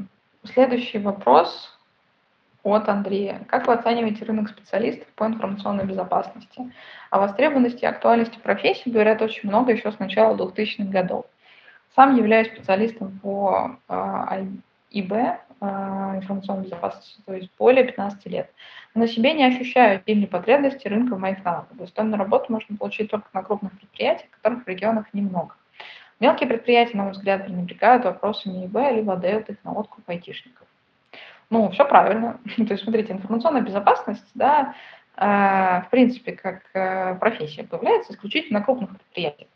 следующий вопрос от Андрея. Как вы оцениваете рынок специалистов по информационной безопасности? О востребованности и актуальности профессии говорят очень много еще с начала 2000-х годов. Сам являюсь специалистом по э, ИБ, э, информационной безопасности, то есть более 15 лет. На себе не ощущаю сильной потребности рынка в моих навыках. Достойную работу можно получить только на крупных предприятиях, которых в регионах немного. Мелкие предприятия, на мой взгляд, пренебрегают вопросами ИБ, либо дают их на откуп айтишников. Ну, все правильно. *laughs* То есть, смотрите, информационная безопасность, да, э, в принципе, как э, профессия появляется исключительно на крупных предприятиях.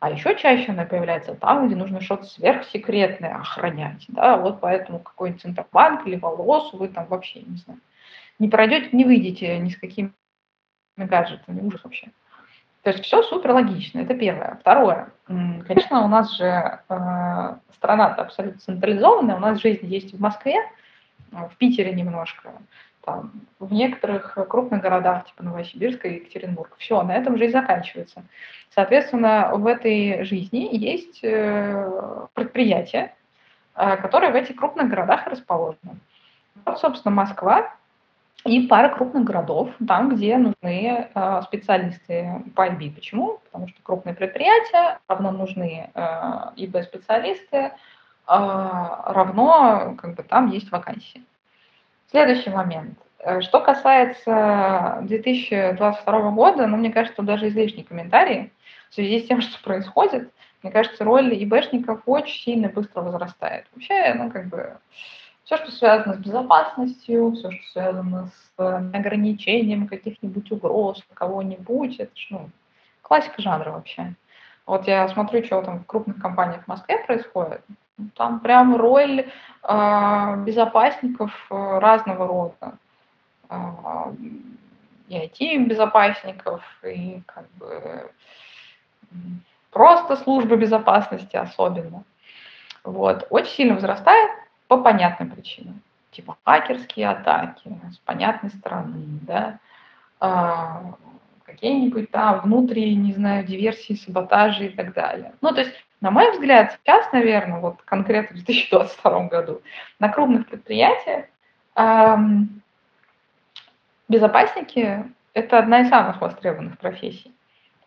А еще чаще она появляется там, где нужно что-то сверхсекретное охранять. Да? Вот поэтому какой-нибудь Центробанк или волос вы там вообще, не знаю, не пройдете, не выйдете ни с какими гаджетами, ужас вообще. То есть все супер логично, это первое. Второе, конечно, у нас же э, страна абсолютно централизованная, у нас жизнь есть в Москве, в Питере немножко, там, в некоторых крупных городах, типа Новосибирска и Екатеринбург. Все, на этом жизнь заканчивается. Соответственно, в этой жизни есть э, предприятия, э, которые в этих крупных городах расположены. Вот, собственно, Москва и пара крупных городов, там, где нужны э, специалисты по IB. Почему? Потому что крупные предприятия, равно нужны ИБ-специалисты, равно как бы там есть вакансии. Следующий момент. Э, что касается 2022 года, ну, мне кажется, даже излишний комментарий в связи с тем, что происходит. Мне кажется, роль ИБшников очень сильно быстро возрастает. Вообще, ну, как бы, все, что связано с безопасностью, все, что связано с э, ограничением каких-нибудь угроз кого-нибудь, это ж, ну, классика жанра вообще. Вот я смотрю, что там в крупных компаниях в Москве происходит. Там прям роль э, безопасников э, разного рода. Э, и IT-безопасников, и как бы просто службы безопасности особенно. Вот. Очень сильно возрастает по понятным причинам. Типа хакерские атаки с понятной стороны, да, какие-нибудь там внутренние, не знаю, диверсии, саботажи и так далее. Ну, то есть, на мой взгляд, сейчас, наверное, вот конкретно в 2022 году на крупных предприятиях эм, безопасники – это одна из самых востребованных профессий.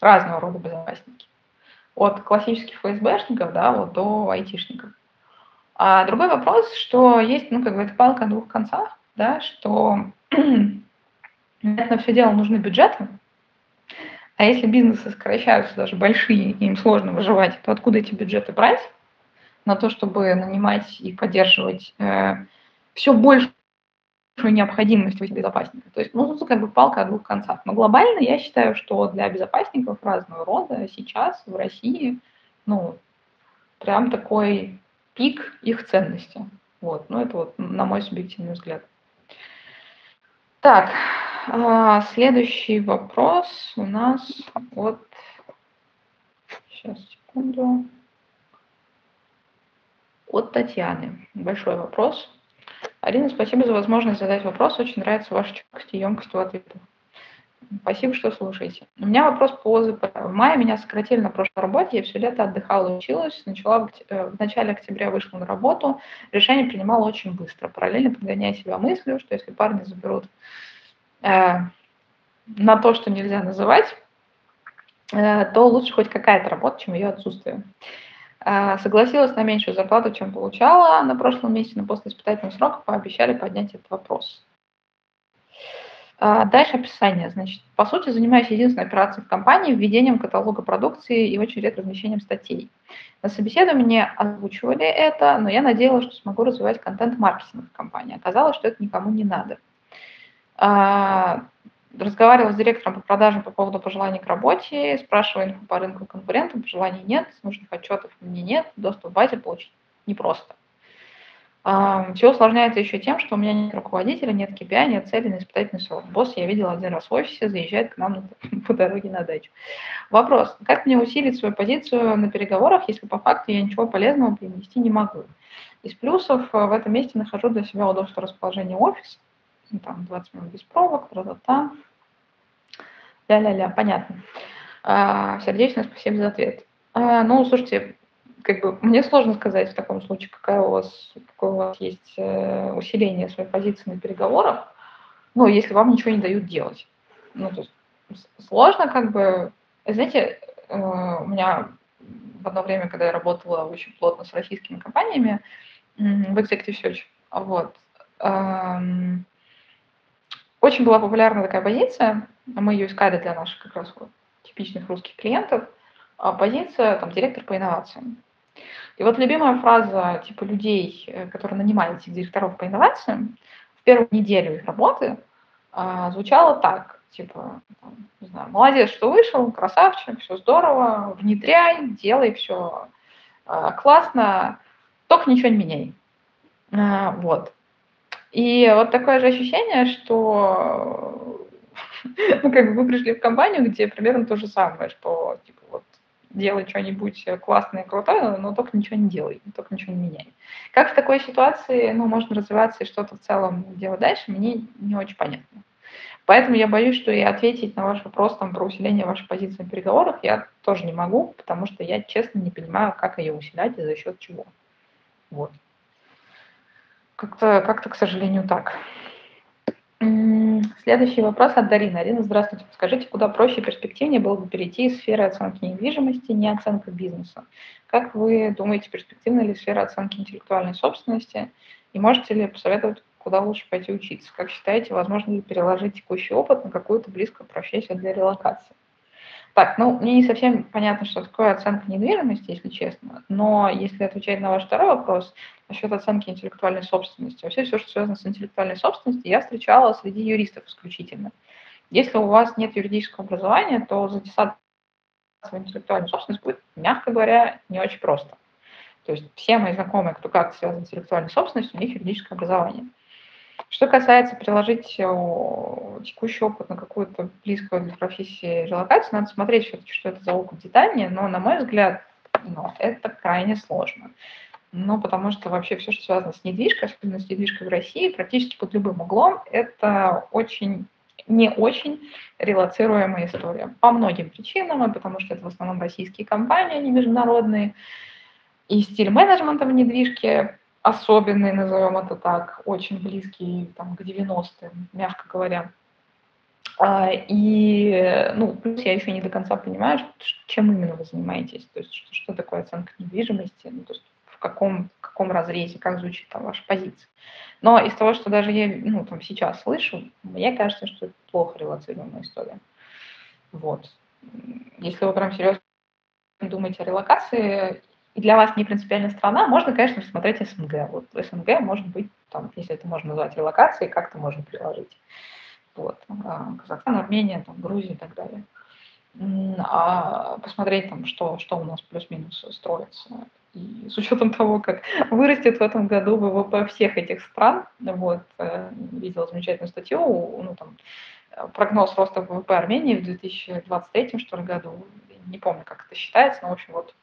Разного рода безопасники. От классических ФСБшников да, вот до айтишников. А другой вопрос, что есть, ну, как бы, это палка о двух концах, да, что *clears throat* на все дело нужны бюджеты, а если бизнесы сокращаются, даже большие, и им сложно выживать, то откуда эти бюджеты брать на то, чтобы нанимать и поддерживать э, все большую необходимость в этих безопасниках? То есть, ну, тут как бы палка о двух концах. Но глобально я считаю, что для безопасников разного рода сейчас в России, ну, прям такой пик их ценности. Вот, ну, это вот на мой субъективный взгляд. Так, а, следующий вопрос у нас от... Сейчас, секунду. От Татьяны. Большой вопрос. Арина, спасибо за возможность задать вопрос. Очень нравится ваша четкость и емкость в ответах. Спасибо, что слушаете. У меня вопрос по ОЗП. В мае меня сократили на прошлой работе, я все лето отдыхала, училась, начала в, э, в начале октября вышла на работу, решение принимала очень быстро, параллельно подгоняя себя мыслью, что если парни заберут на то, что нельзя называть, э, то лучше хоть какая-то работа, чем ее отсутствие. Э, согласилась на меньшую зарплату, чем получала на прошлом месяце, но после испытательного срока пообещали поднять этот вопрос. Дальше описание. Значит, по сути, занимаюсь единственной операцией в компании, введением каталога продукции и очень редко размещением статей. На собеседовании озвучивали это, но я надеялась, что смогу развивать контент-маркетинг в компании. Оказалось, что это никому не надо. А, разговаривала с директором по продажам по поводу пожеланий к работе, спрашиваю инфу по рынку конкурентам, пожеланий нет, нужных отчетов мне нет, доступ в базе получить непросто. Все усложняется еще тем, что у меня нет руководителя, нет KPI, нет цели на испытательный срок. Босс я видела один раз в офисе, заезжает к нам *laughs* по дороге на дачу. Вопрос. Как мне усилить свою позицию на переговорах, если по факту я ничего полезного принести не могу? Из плюсов э, в этом месте нахожу для себя удобство расположения офиса. Ну, там 20 минут без пробок, тра-та-та. Ля-ля-ля, понятно. А, сердечно спасибо за ответ. А, ну, слушайте, как бы мне сложно сказать в таком случае, какая у вас, какое у вас есть э, усиление своей позиции на переговорах, ну, если вам ничего не дают делать. Ну, то есть сложно как бы... Знаете, э, у меня в одно время, когда я работала очень плотно с российскими компаниями в Executive Search, вот, эм, очень была популярна такая позиция, мы ее искали для наших как раз вот типичных русских клиентов, а позиция там директор по инновациям. И вот любимая фраза типа людей, э, которые нанимали этих директоров по инновациям, в первую неделю их работы а, звучала так, типа, не знаю, молодец, что вышел, красавчик, все здорово, внедряй, делай все а, классно, только ничего не меняй. Вот. И вот такое же ощущение, что *laughs* ну, как бы вы пришли в компанию, где примерно то же самое, что типа, вот, делай что-нибудь классное крутое, но только ничего не делай, только ничего не меняй. Как в такой ситуации ну, можно развиваться и что-то в целом делать дальше, мне не очень понятно. Поэтому я боюсь, что и ответить на ваш вопрос там, про усиление вашей позиции на переговорах я тоже не могу, потому что я честно не понимаю, как ее усилять и за счет чего. Вот. Как-то, как-то, к сожалению, так. Следующий вопрос от Дарины. Арина, здравствуйте. Скажите, куда проще и перспективнее было бы перейти из сферы оценки недвижимости, не оценка бизнеса? Как вы думаете, перспективна ли сфера оценки интеллектуальной собственности? И можете ли посоветовать, куда лучше пойти учиться? Как считаете, возможно ли переложить текущий опыт на какую-то близкую профессию для релокации? Так, ну, мне не совсем понятно, что такое оценка недвижимости, если честно, но если отвечать на ваш второй вопрос насчет оценки интеллектуальной собственности, вообще все, что связано с интеллектуальной собственностью, я встречала среди юристов исключительно. Если у вас нет юридического образования, то затесаться в интеллектуальную собственность будет, мягко говоря, не очень просто. То есть все мои знакомые, кто как связан с интеллектуальной собственностью, у них юридическое образование. Что касается приложить э, текущий опыт на какую-то близкую для профессии релокацию, надо смотреть что это за опыт детальнее, но, на мой взгляд, ну, это крайне сложно. Ну, потому что вообще все, что связано с недвижкой, особенно с недвижкой в России, практически под любым углом, это очень не очень релацируемая история. По многим причинам, потому что это в основном российские компании, они международные. И стиль менеджмента в недвижке особенный, назовем это так, очень близкий там, к 90-м, мягко говоря. А, и, ну, плюс я еще не до конца понимаю, чем именно вы занимаетесь, то есть что, такое оценка недвижимости, ну, то есть в каком, в каком разрезе, как звучит там ваша позиция. Но из того, что даже я ну, там, сейчас слышу, мне кажется, что это плохо релацируемая история. Вот. Если вы прям серьезно думаете о релокации, и для вас не принципиальная страна, можно, конечно, смотреть СНГ. Вот СНГ может быть, там, если это можно назвать релокацией, как-то можно приложить. Вот. А, Казахстан, Армения, там, Грузия и так далее. А посмотреть, там, что, что у нас плюс-минус строится. И с учетом того, как вырастет в этом году ВВП всех этих стран, вот, э, видела замечательную статью, ну, там, прогноз роста ВВП Армении в 2023 что ли, году, не помню, как это считается, но, в общем, вот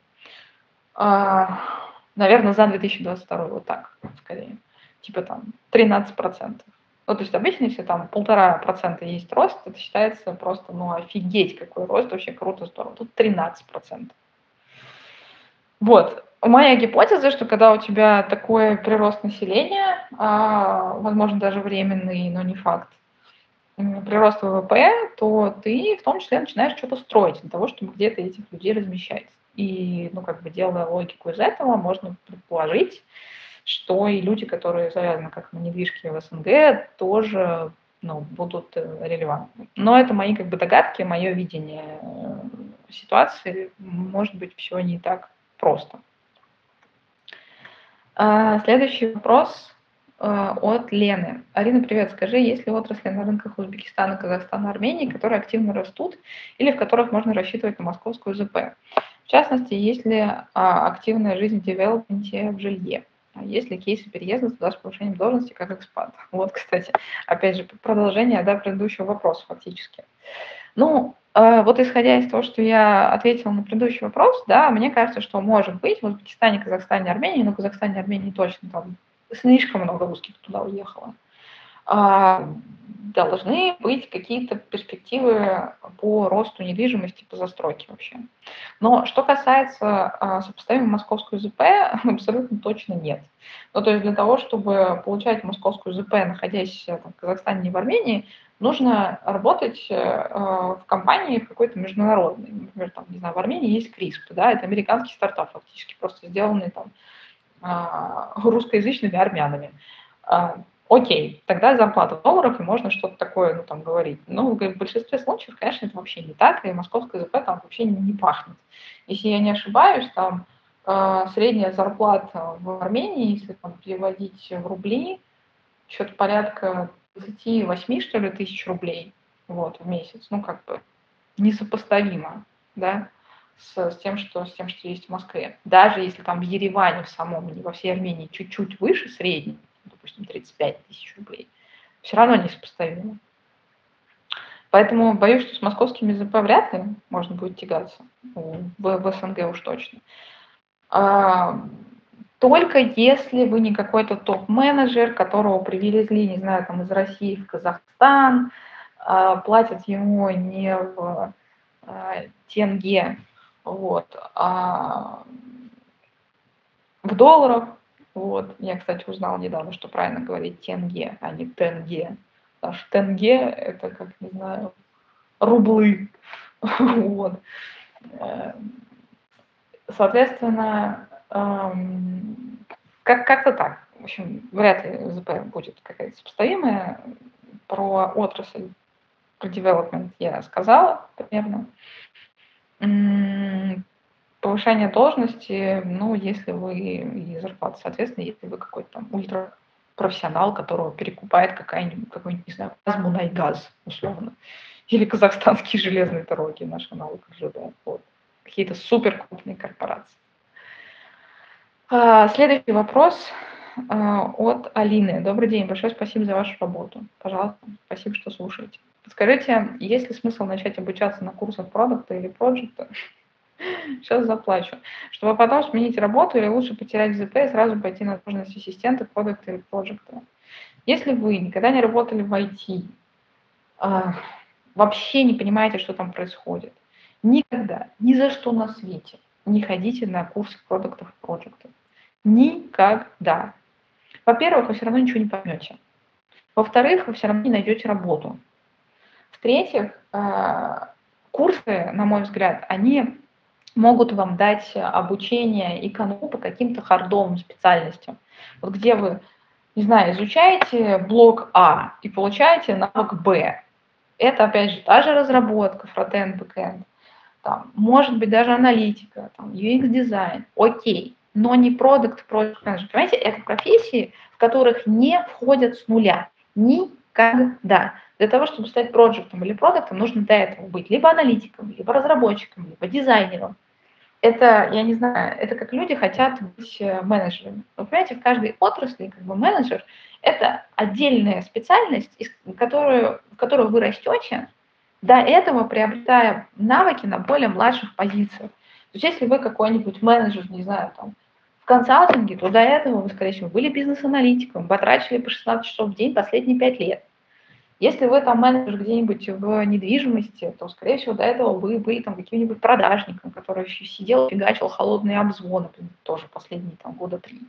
наверное, за 2022, вот так, скорее. Типа там 13%. Ну, то есть обычно, если там полтора процента есть рост, это считается просто, ну, офигеть, какой рост, вообще круто, здорово. Тут 13 процентов. Вот. Моя гипотеза, что когда у тебя такой прирост населения, а, возможно, даже временный, но не факт, прирост ВВП, то ты в том числе начинаешь что-то строить для того, чтобы где-то этих людей размещать. И, ну, как бы делая логику из этого, можно предположить, что и люди, которые завязаны как на недвижке в СНГ, тоже ну, будут э, релевантны. Но это мои как бы догадки, мое видение э, ситуации. Может быть, все не так просто. А, следующий вопрос от Лены. Арина, привет. Скажи, есть ли отрасли на рынках Узбекистана, Казахстана, Армении, которые активно растут или в которых можно рассчитывать на московскую ЗП? В частности, есть ли а, активная жизнь в девелопменте в жилье? А есть ли кейсы переезда туда с повышением должности как экспат? *laughs* Вот, кстати, опять же, продолжение да, предыдущего вопроса фактически. Ну, э, вот исходя из того, что я ответила на предыдущий вопрос, да, мне кажется, что может быть в Узбекистане, Казахстане, Армении, но в Казахстане, Армении точно там слишком много русских туда уехало. А, должны быть какие-то перспективы по росту недвижимости, по застройке вообще. Но что касается а, сопоставимой московскую ЗП, *laughs* абсолютно точно нет. Ну, то есть для того, чтобы получать московскую ЗП, находясь там, в Казахстане и в Армении, нужно работать э, в компании какой-то международной. Например, там, не знаю, в Армении есть CRISP, да, это американский стартап фактически, просто сделанный там а, русскоязычными армянами. Окей, тогда зарплата в долларах, и можно что-то такое, ну, там, говорить. Но в большинстве случаев, конечно, это вообще не так, и московская ЗП там вообще не пахнет. Если я не ошибаюсь, там э, средняя зарплата в Армении, если там переводить в рубли, что-то порядка 28, что ли, тысяч рублей вот, в месяц. Ну, как бы несопоставимо, да, с, с, тем, что, с тем, что есть в Москве. Даже если там в Ереване в самом, не во всей Армении, чуть-чуть выше средней, допустим, 35 тысяч рублей, все равно несопоставимо. Поэтому боюсь, что с московскими ЗП вряд ли можно будет тягаться. В, в СНГ уж точно. А, только если вы не какой-то топ-менеджер, которого привезли, не знаю, там из России в Казахстан, а, платят ему не в а, тенге, вот, а в долларах, вот. Я, кстати, узнала недавно, что правильно говорить тенге, а не тенге. Потому что тенге – это, как, не знаю, рублы. *laughs* вот. Э, соответственно, эм, как- как-то так. В общем, вряд ли ЗП будет какая-то сопоставимая. Про отрасль, про development я сказала примерно повышение должности, ну, если вы и зарплата, соответственно, если вы какой-то там ультрапрофессионал, которого перекупает какая-нибудь, какой-нибудь, не знаю, Газмунайгаз, условно, *laughs* или казахстанские железные дороги, наш аналог РЖД, вот. какие-то супер крупные корпорации. А, следующий вопрос а, от Алины. Добрый день, большое спасибо за вашу работу. Пожалуйста, спасибо, что слушаете. Подскажите, есть ли смысл начать обучаться на курсах продукта или проекта? Сейчас заплачу. Чтобы потом сменить работу или лучше потерять ЗП и сразу пойти на должность ассистента, продукта или проекта. Если вы никогда не работали в IT, а, вообще не понимаете, что там происходит, никогда, ни за что на свете не ходите на курсы продуктов и проектов. Никогда. Во-первых, вы все равно ничего не поймете. Во-вторых, вы все равно не найдете работу. В-третьих, а, курсы, на мой взгляд, они могут вам дать обучение ИКНУ по каким-то хардовым специальностям. Вот где вы, не знаю, изучаете блок А и получаете навык Б. Это, опять же, та же разработка, фронтенд, бэкенд, там, может быть, даже аналитика, там, UX-дизайн, окей, но не продукт, продукт менеджер. Понимаете, это профессии, в которых не входят с нуля. Никогда. Для того, чтобы стать проектом или продуктом, нужно до этого быть либо аналитиком, либо разработчиком, либо дизайнером это, я не знаю, это как люди хотят быть э, менеджерами. Вы понимаете, в каждой отрасли как бы менеджер – это отдельная специальность, в которую, в которую вы растете, до этого приобретая навыки на более младших позициях. То есть если вы какой-нибудь менеджер, не знаю, там, в консалтинге, то до этого вы, скорее всего, были бизнес-аналитиком, потратили по 16 часов в день последние 5 лет. Если вы там менеджер где-нибудь в недвижимости, то, скорее всего, до этого вы были там каким-нибудь продажником, который сидел, фигачил холодные обзвоны, тоже последние там года три.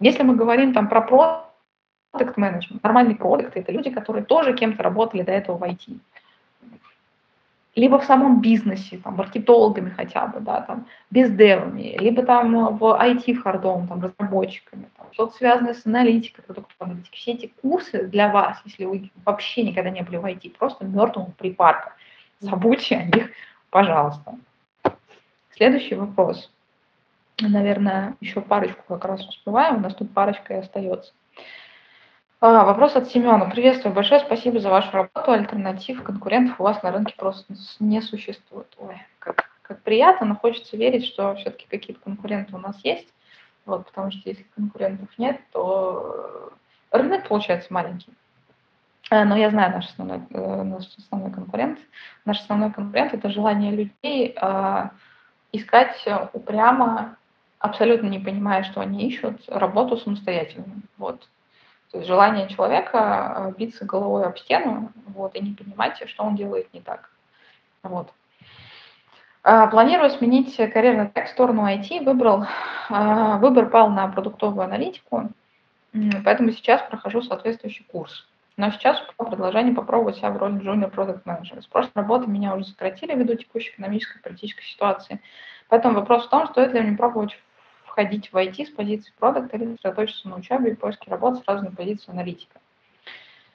Если мы говорим там про продукт менеджмент, нормальный продукт, это люди, которые тоже кем-то работали до этого в IT либо в самом бизнесе, там, маркетологами хотя бы, да, там, бездевами, либо там в IT в хардовом, там, разработчиками, там, что-то связанное с аналитикой, продуктовой аналитикой. Все эти курсы для вас, если вы вообще никогда не были в IT, просто мертвому припарка. Забудьте о них, пожалуйста. Следующий вопрос. Наверное, еще парочку как раз успеваем, у нас тут парочка и остается. А, вопрос от Семена. Приветствую. Большое спасибо за вашу работу. Альтернатив конкурентов у вас на рынке просто не существует. Ой, как, как приятно, но хочется верить, что все-таки какие-то конкуренты у нас есть. Вот, потому что если конкурентов нет, то рынок получается маленький. Э, но я знаю наш основной, э, наш основной конкурент. Наш основной конкурент – это желание людей э, искать упрямо, абсолютно не понимая, что они ищут, работу самостоятельно. Вот. То есть желание человека биться головой об стену вот, и не понимать, что он делает не так. Вот. Планирую сменить карьерный трек в сторону IT. Выбрал, выбор пал на продуктовую аналитику, поэтому сейчас прохожу соответствующий курс. Но сейчас предложение попробовать себя в роли junior product manager. С прошлой работы меня уже сократили ввиду текущей экономической и политической ситуации. Поэтому вопрос в том, стоит ли мне пробовать входить в IT с позиции продукта или сосредоточиться на учебе и поиске работы сразу на позицию аналитика.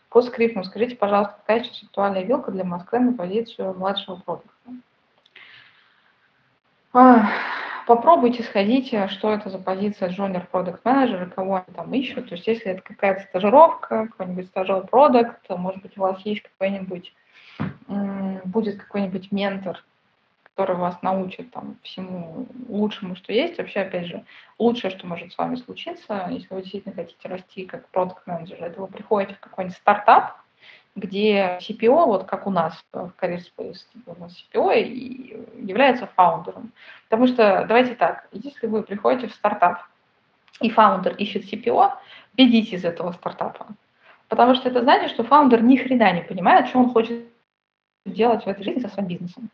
По скриптам скажите, пожалуйста, какая сейчас актуальная вилка для Москвы на позицию младшего продукта? попробуйте сходите, что это за позиция junior product manager, кого они там ищут. То есть если это какая-то стажировка, какой-нибудь стажер продукт, может быть, у вас есть какой-нибудь, будет какой-нибудь ментор, который вас научит там всему лучшему, что есть. Вообще, опять же, лучшее, что может с вами случиться, если вы действительно хотите расти как продукт менеджер это вы приходите в какой-нибудь стартап, где CPO, вот как у нас в Career Space, типа у нас CPO является фаундером. Потому что, давайте так, если вы приходите в стартап, и фаундер ищет CPO, бегите из этого стартапа. Потому что это значит, что фаундер ни хрена не понимает, что он хочет делать в этой жизни со своим бизнесом.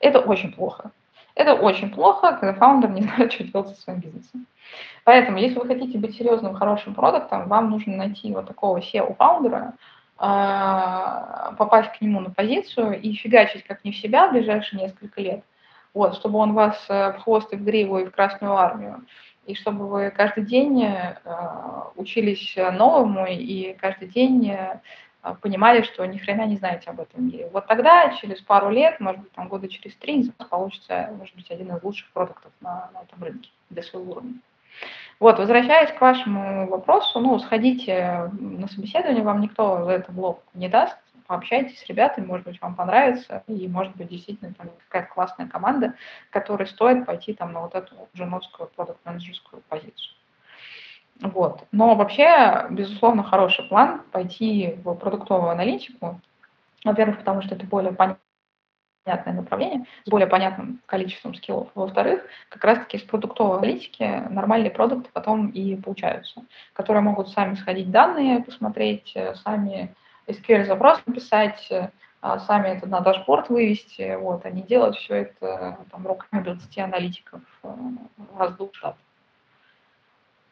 Это очень плохо. Это очень плохо, когда фаундер не *laughs* знает, что делать со своим бизнесом. Поэтому, если вы хотите быть серьезным, хорошим продуктом, вам нужно найти вот такого CEO-фаундера, а, попасть к нему на позицию и фигачить как не в себя в ближайшие несколько лет, вот, чтобы он вас э, в хвост и в гриву и в Красную Армию, и чтобы вы каждый день э, учились новому и каждый день э, понимали, что ни хрена не знаете об этом мире. Вот тогда, через пару лет, может быть, там года через три, получится, может быть, один из лучших продуктов на, на этом рынке для своего уровня. Вот, возвращаясь к вашему вопросу, ну, сходите на собеседование, вам никто за это блок не даст, пообщайтесь с ребятами, может быть, вам понравится, и, может быть, действительно там какая-то классная команда, которой стоит пойти там на вот эту женовскую продукт-менеджерскую позицию. Вот. Но вообще, безусловно, хороший план пойти в продуктовую аналитику. Во-первых, потому что это более понятно понятное направление, с более понятным количеством скиллов. Во-вторых, как раз-таки с продуктовой аналитики нормальные продукты потом и получаются, которые могут сами сходить данные, посмотреть, э, сами SQL-запрос написать, э, а сами это на дашборд вывести, вот, не делать все это там, руками 20 аналитиков э, раз в штат.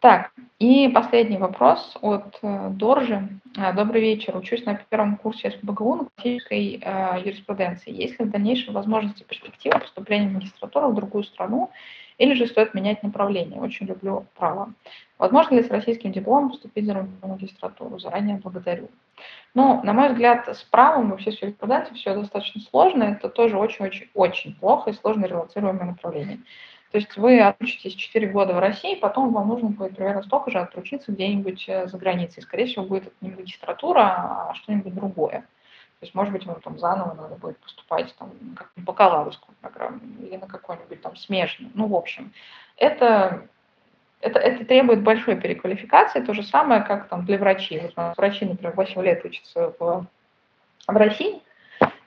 Так, и последний вопрос от э, Доржи. Э, добрый вечер. Учусь на первом курсе СПБГУ на классической э, юриспруденции. Есть ли в дальнейшем возможности перспектива поступления в магистратуру в другую страну или же стоит менять направление? Очень люблю право. Возможно ли с российским дипломом поступить за магистратуру? Заранее благодарю. Ну, на мой взгляд, с правом вообще с юриспруденцией все достаточно сложно. Это тоже очень-очень-очень плохо и сложно релацируемое направление. То есть вы отучитесь 4 года в России, потом вам нужно будет примерно столько же отручиться где-нибудь э, за границей. Скорее всего, будет это не магистратура, а что-нибудь другое. То есть, может быть, вам там заново надо будет поступать там, как на бакалаврскую программу или на какой-нибудь там смежный. Ну, в общем, это, это, это требует большой переквалификации. То же самое, как там для врачей. Вот врачи, например, 8 лет учатся в, в России,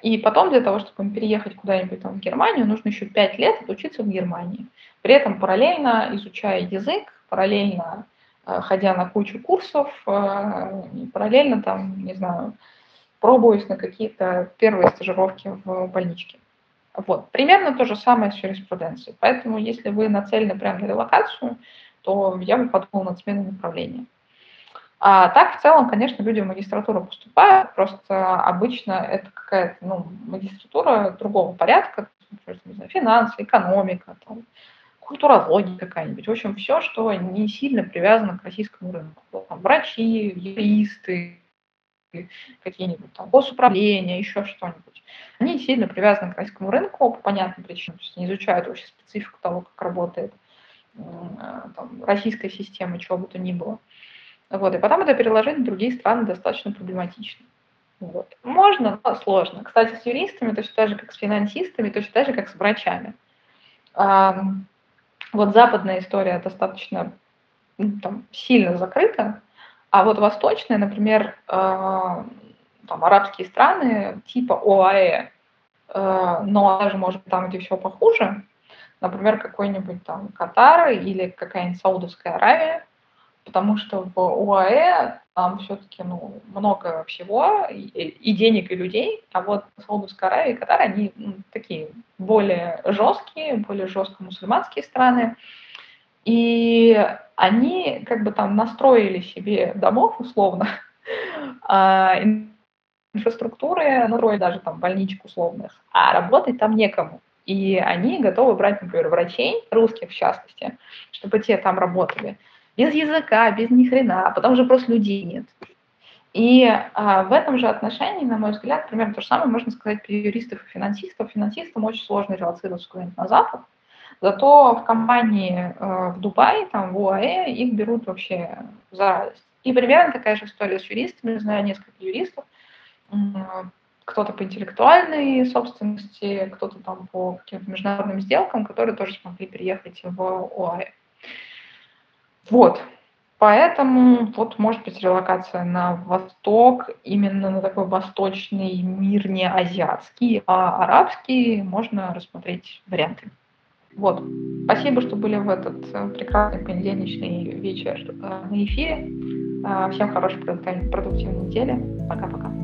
и потом для того, чтобы переехать куда-нибудь там в Германию, нужно еще пять лет отучиться в Германии. При этом параллельно изучая язык, параллельно э, ходя на кучу курсов, э, параллельно там, не знаю, пробуясь на какие-то первые стажировки в больничке. Вот. Примерно то же самое с юриспруденцией. Поэтому, если вы нацелены прямо на релокацию, то я бы подумала над сменой направления. А так, в целом, конечно, люди в магистратуру поступают, просто обычно это какая-то ну, магистратура другого порядка, например, не знаю, финансы, экономика, там, культурология какая-нибудь. В общем, все, что не сильно привязано к российскому рынку. Там, врачи, юристы, какие-нибудь там госуправления, еще что-нибудь. Они сильно привязаны к российскому рынку по понятным причинам. То есть они изучают вообще специфику того, как работает там, российская система, чего бы то ни было. Вот, и потом это переложить в другие страны достаточно проблематично. Вот. Можно, но сложно. Кстати, с юристами точно так же, как с финансистами, точно так же, как с врачами. А, вот западная история достаточно ну, там, сильно закрыта, а вот восточная, например, а, там, арабские страны типа ОАЭ, а, но даже, может там, где все похуже, например, какой-нибудь там Катар или какая-нибудь Саудовская Аравия, потому что в ОАЭ там все-таки ну, много всего, и, и денег, и людей, а вот Саудовская Аравия и Катар, они ну, такие более жесткие, более жестко мусульманские страны, и они как бы там настроили себе домов условно, *laughs* а инфраструктуры, настроили даже там больничек условных, а работать там некому. И они готовы брать, например, врачей, русских в частности, чтобы те там работали без языка, без ни хрена, а потом уже просто людей нет. И а, в этом же отношении, на мой взгляд, примерно то же самое можно сказать про юристов и финансистов. Финансистам очень сложно релацироваться куда-нибудь на Запад, зато в компании э, в Дубае, там в УАЭ, их берут вообще за радость. И примерно такая же история с юристами. Знаю несколько юристов, кто-то по интеллектуальной собственности, кто-то там по каким-то международным сделкам, которые тоже смогли приехать в ОАЭ. Вот. Поэтому вот может быть релокация на восток, именно на такой восточный мир, не азиатский, а арабский, можно рассмотреть варианты. Вот. Спасибо, что были в этот э, прекрасный понедельничный вечер э, на эфире. Э, всем хорошей продуктивной недели. Пока-пока.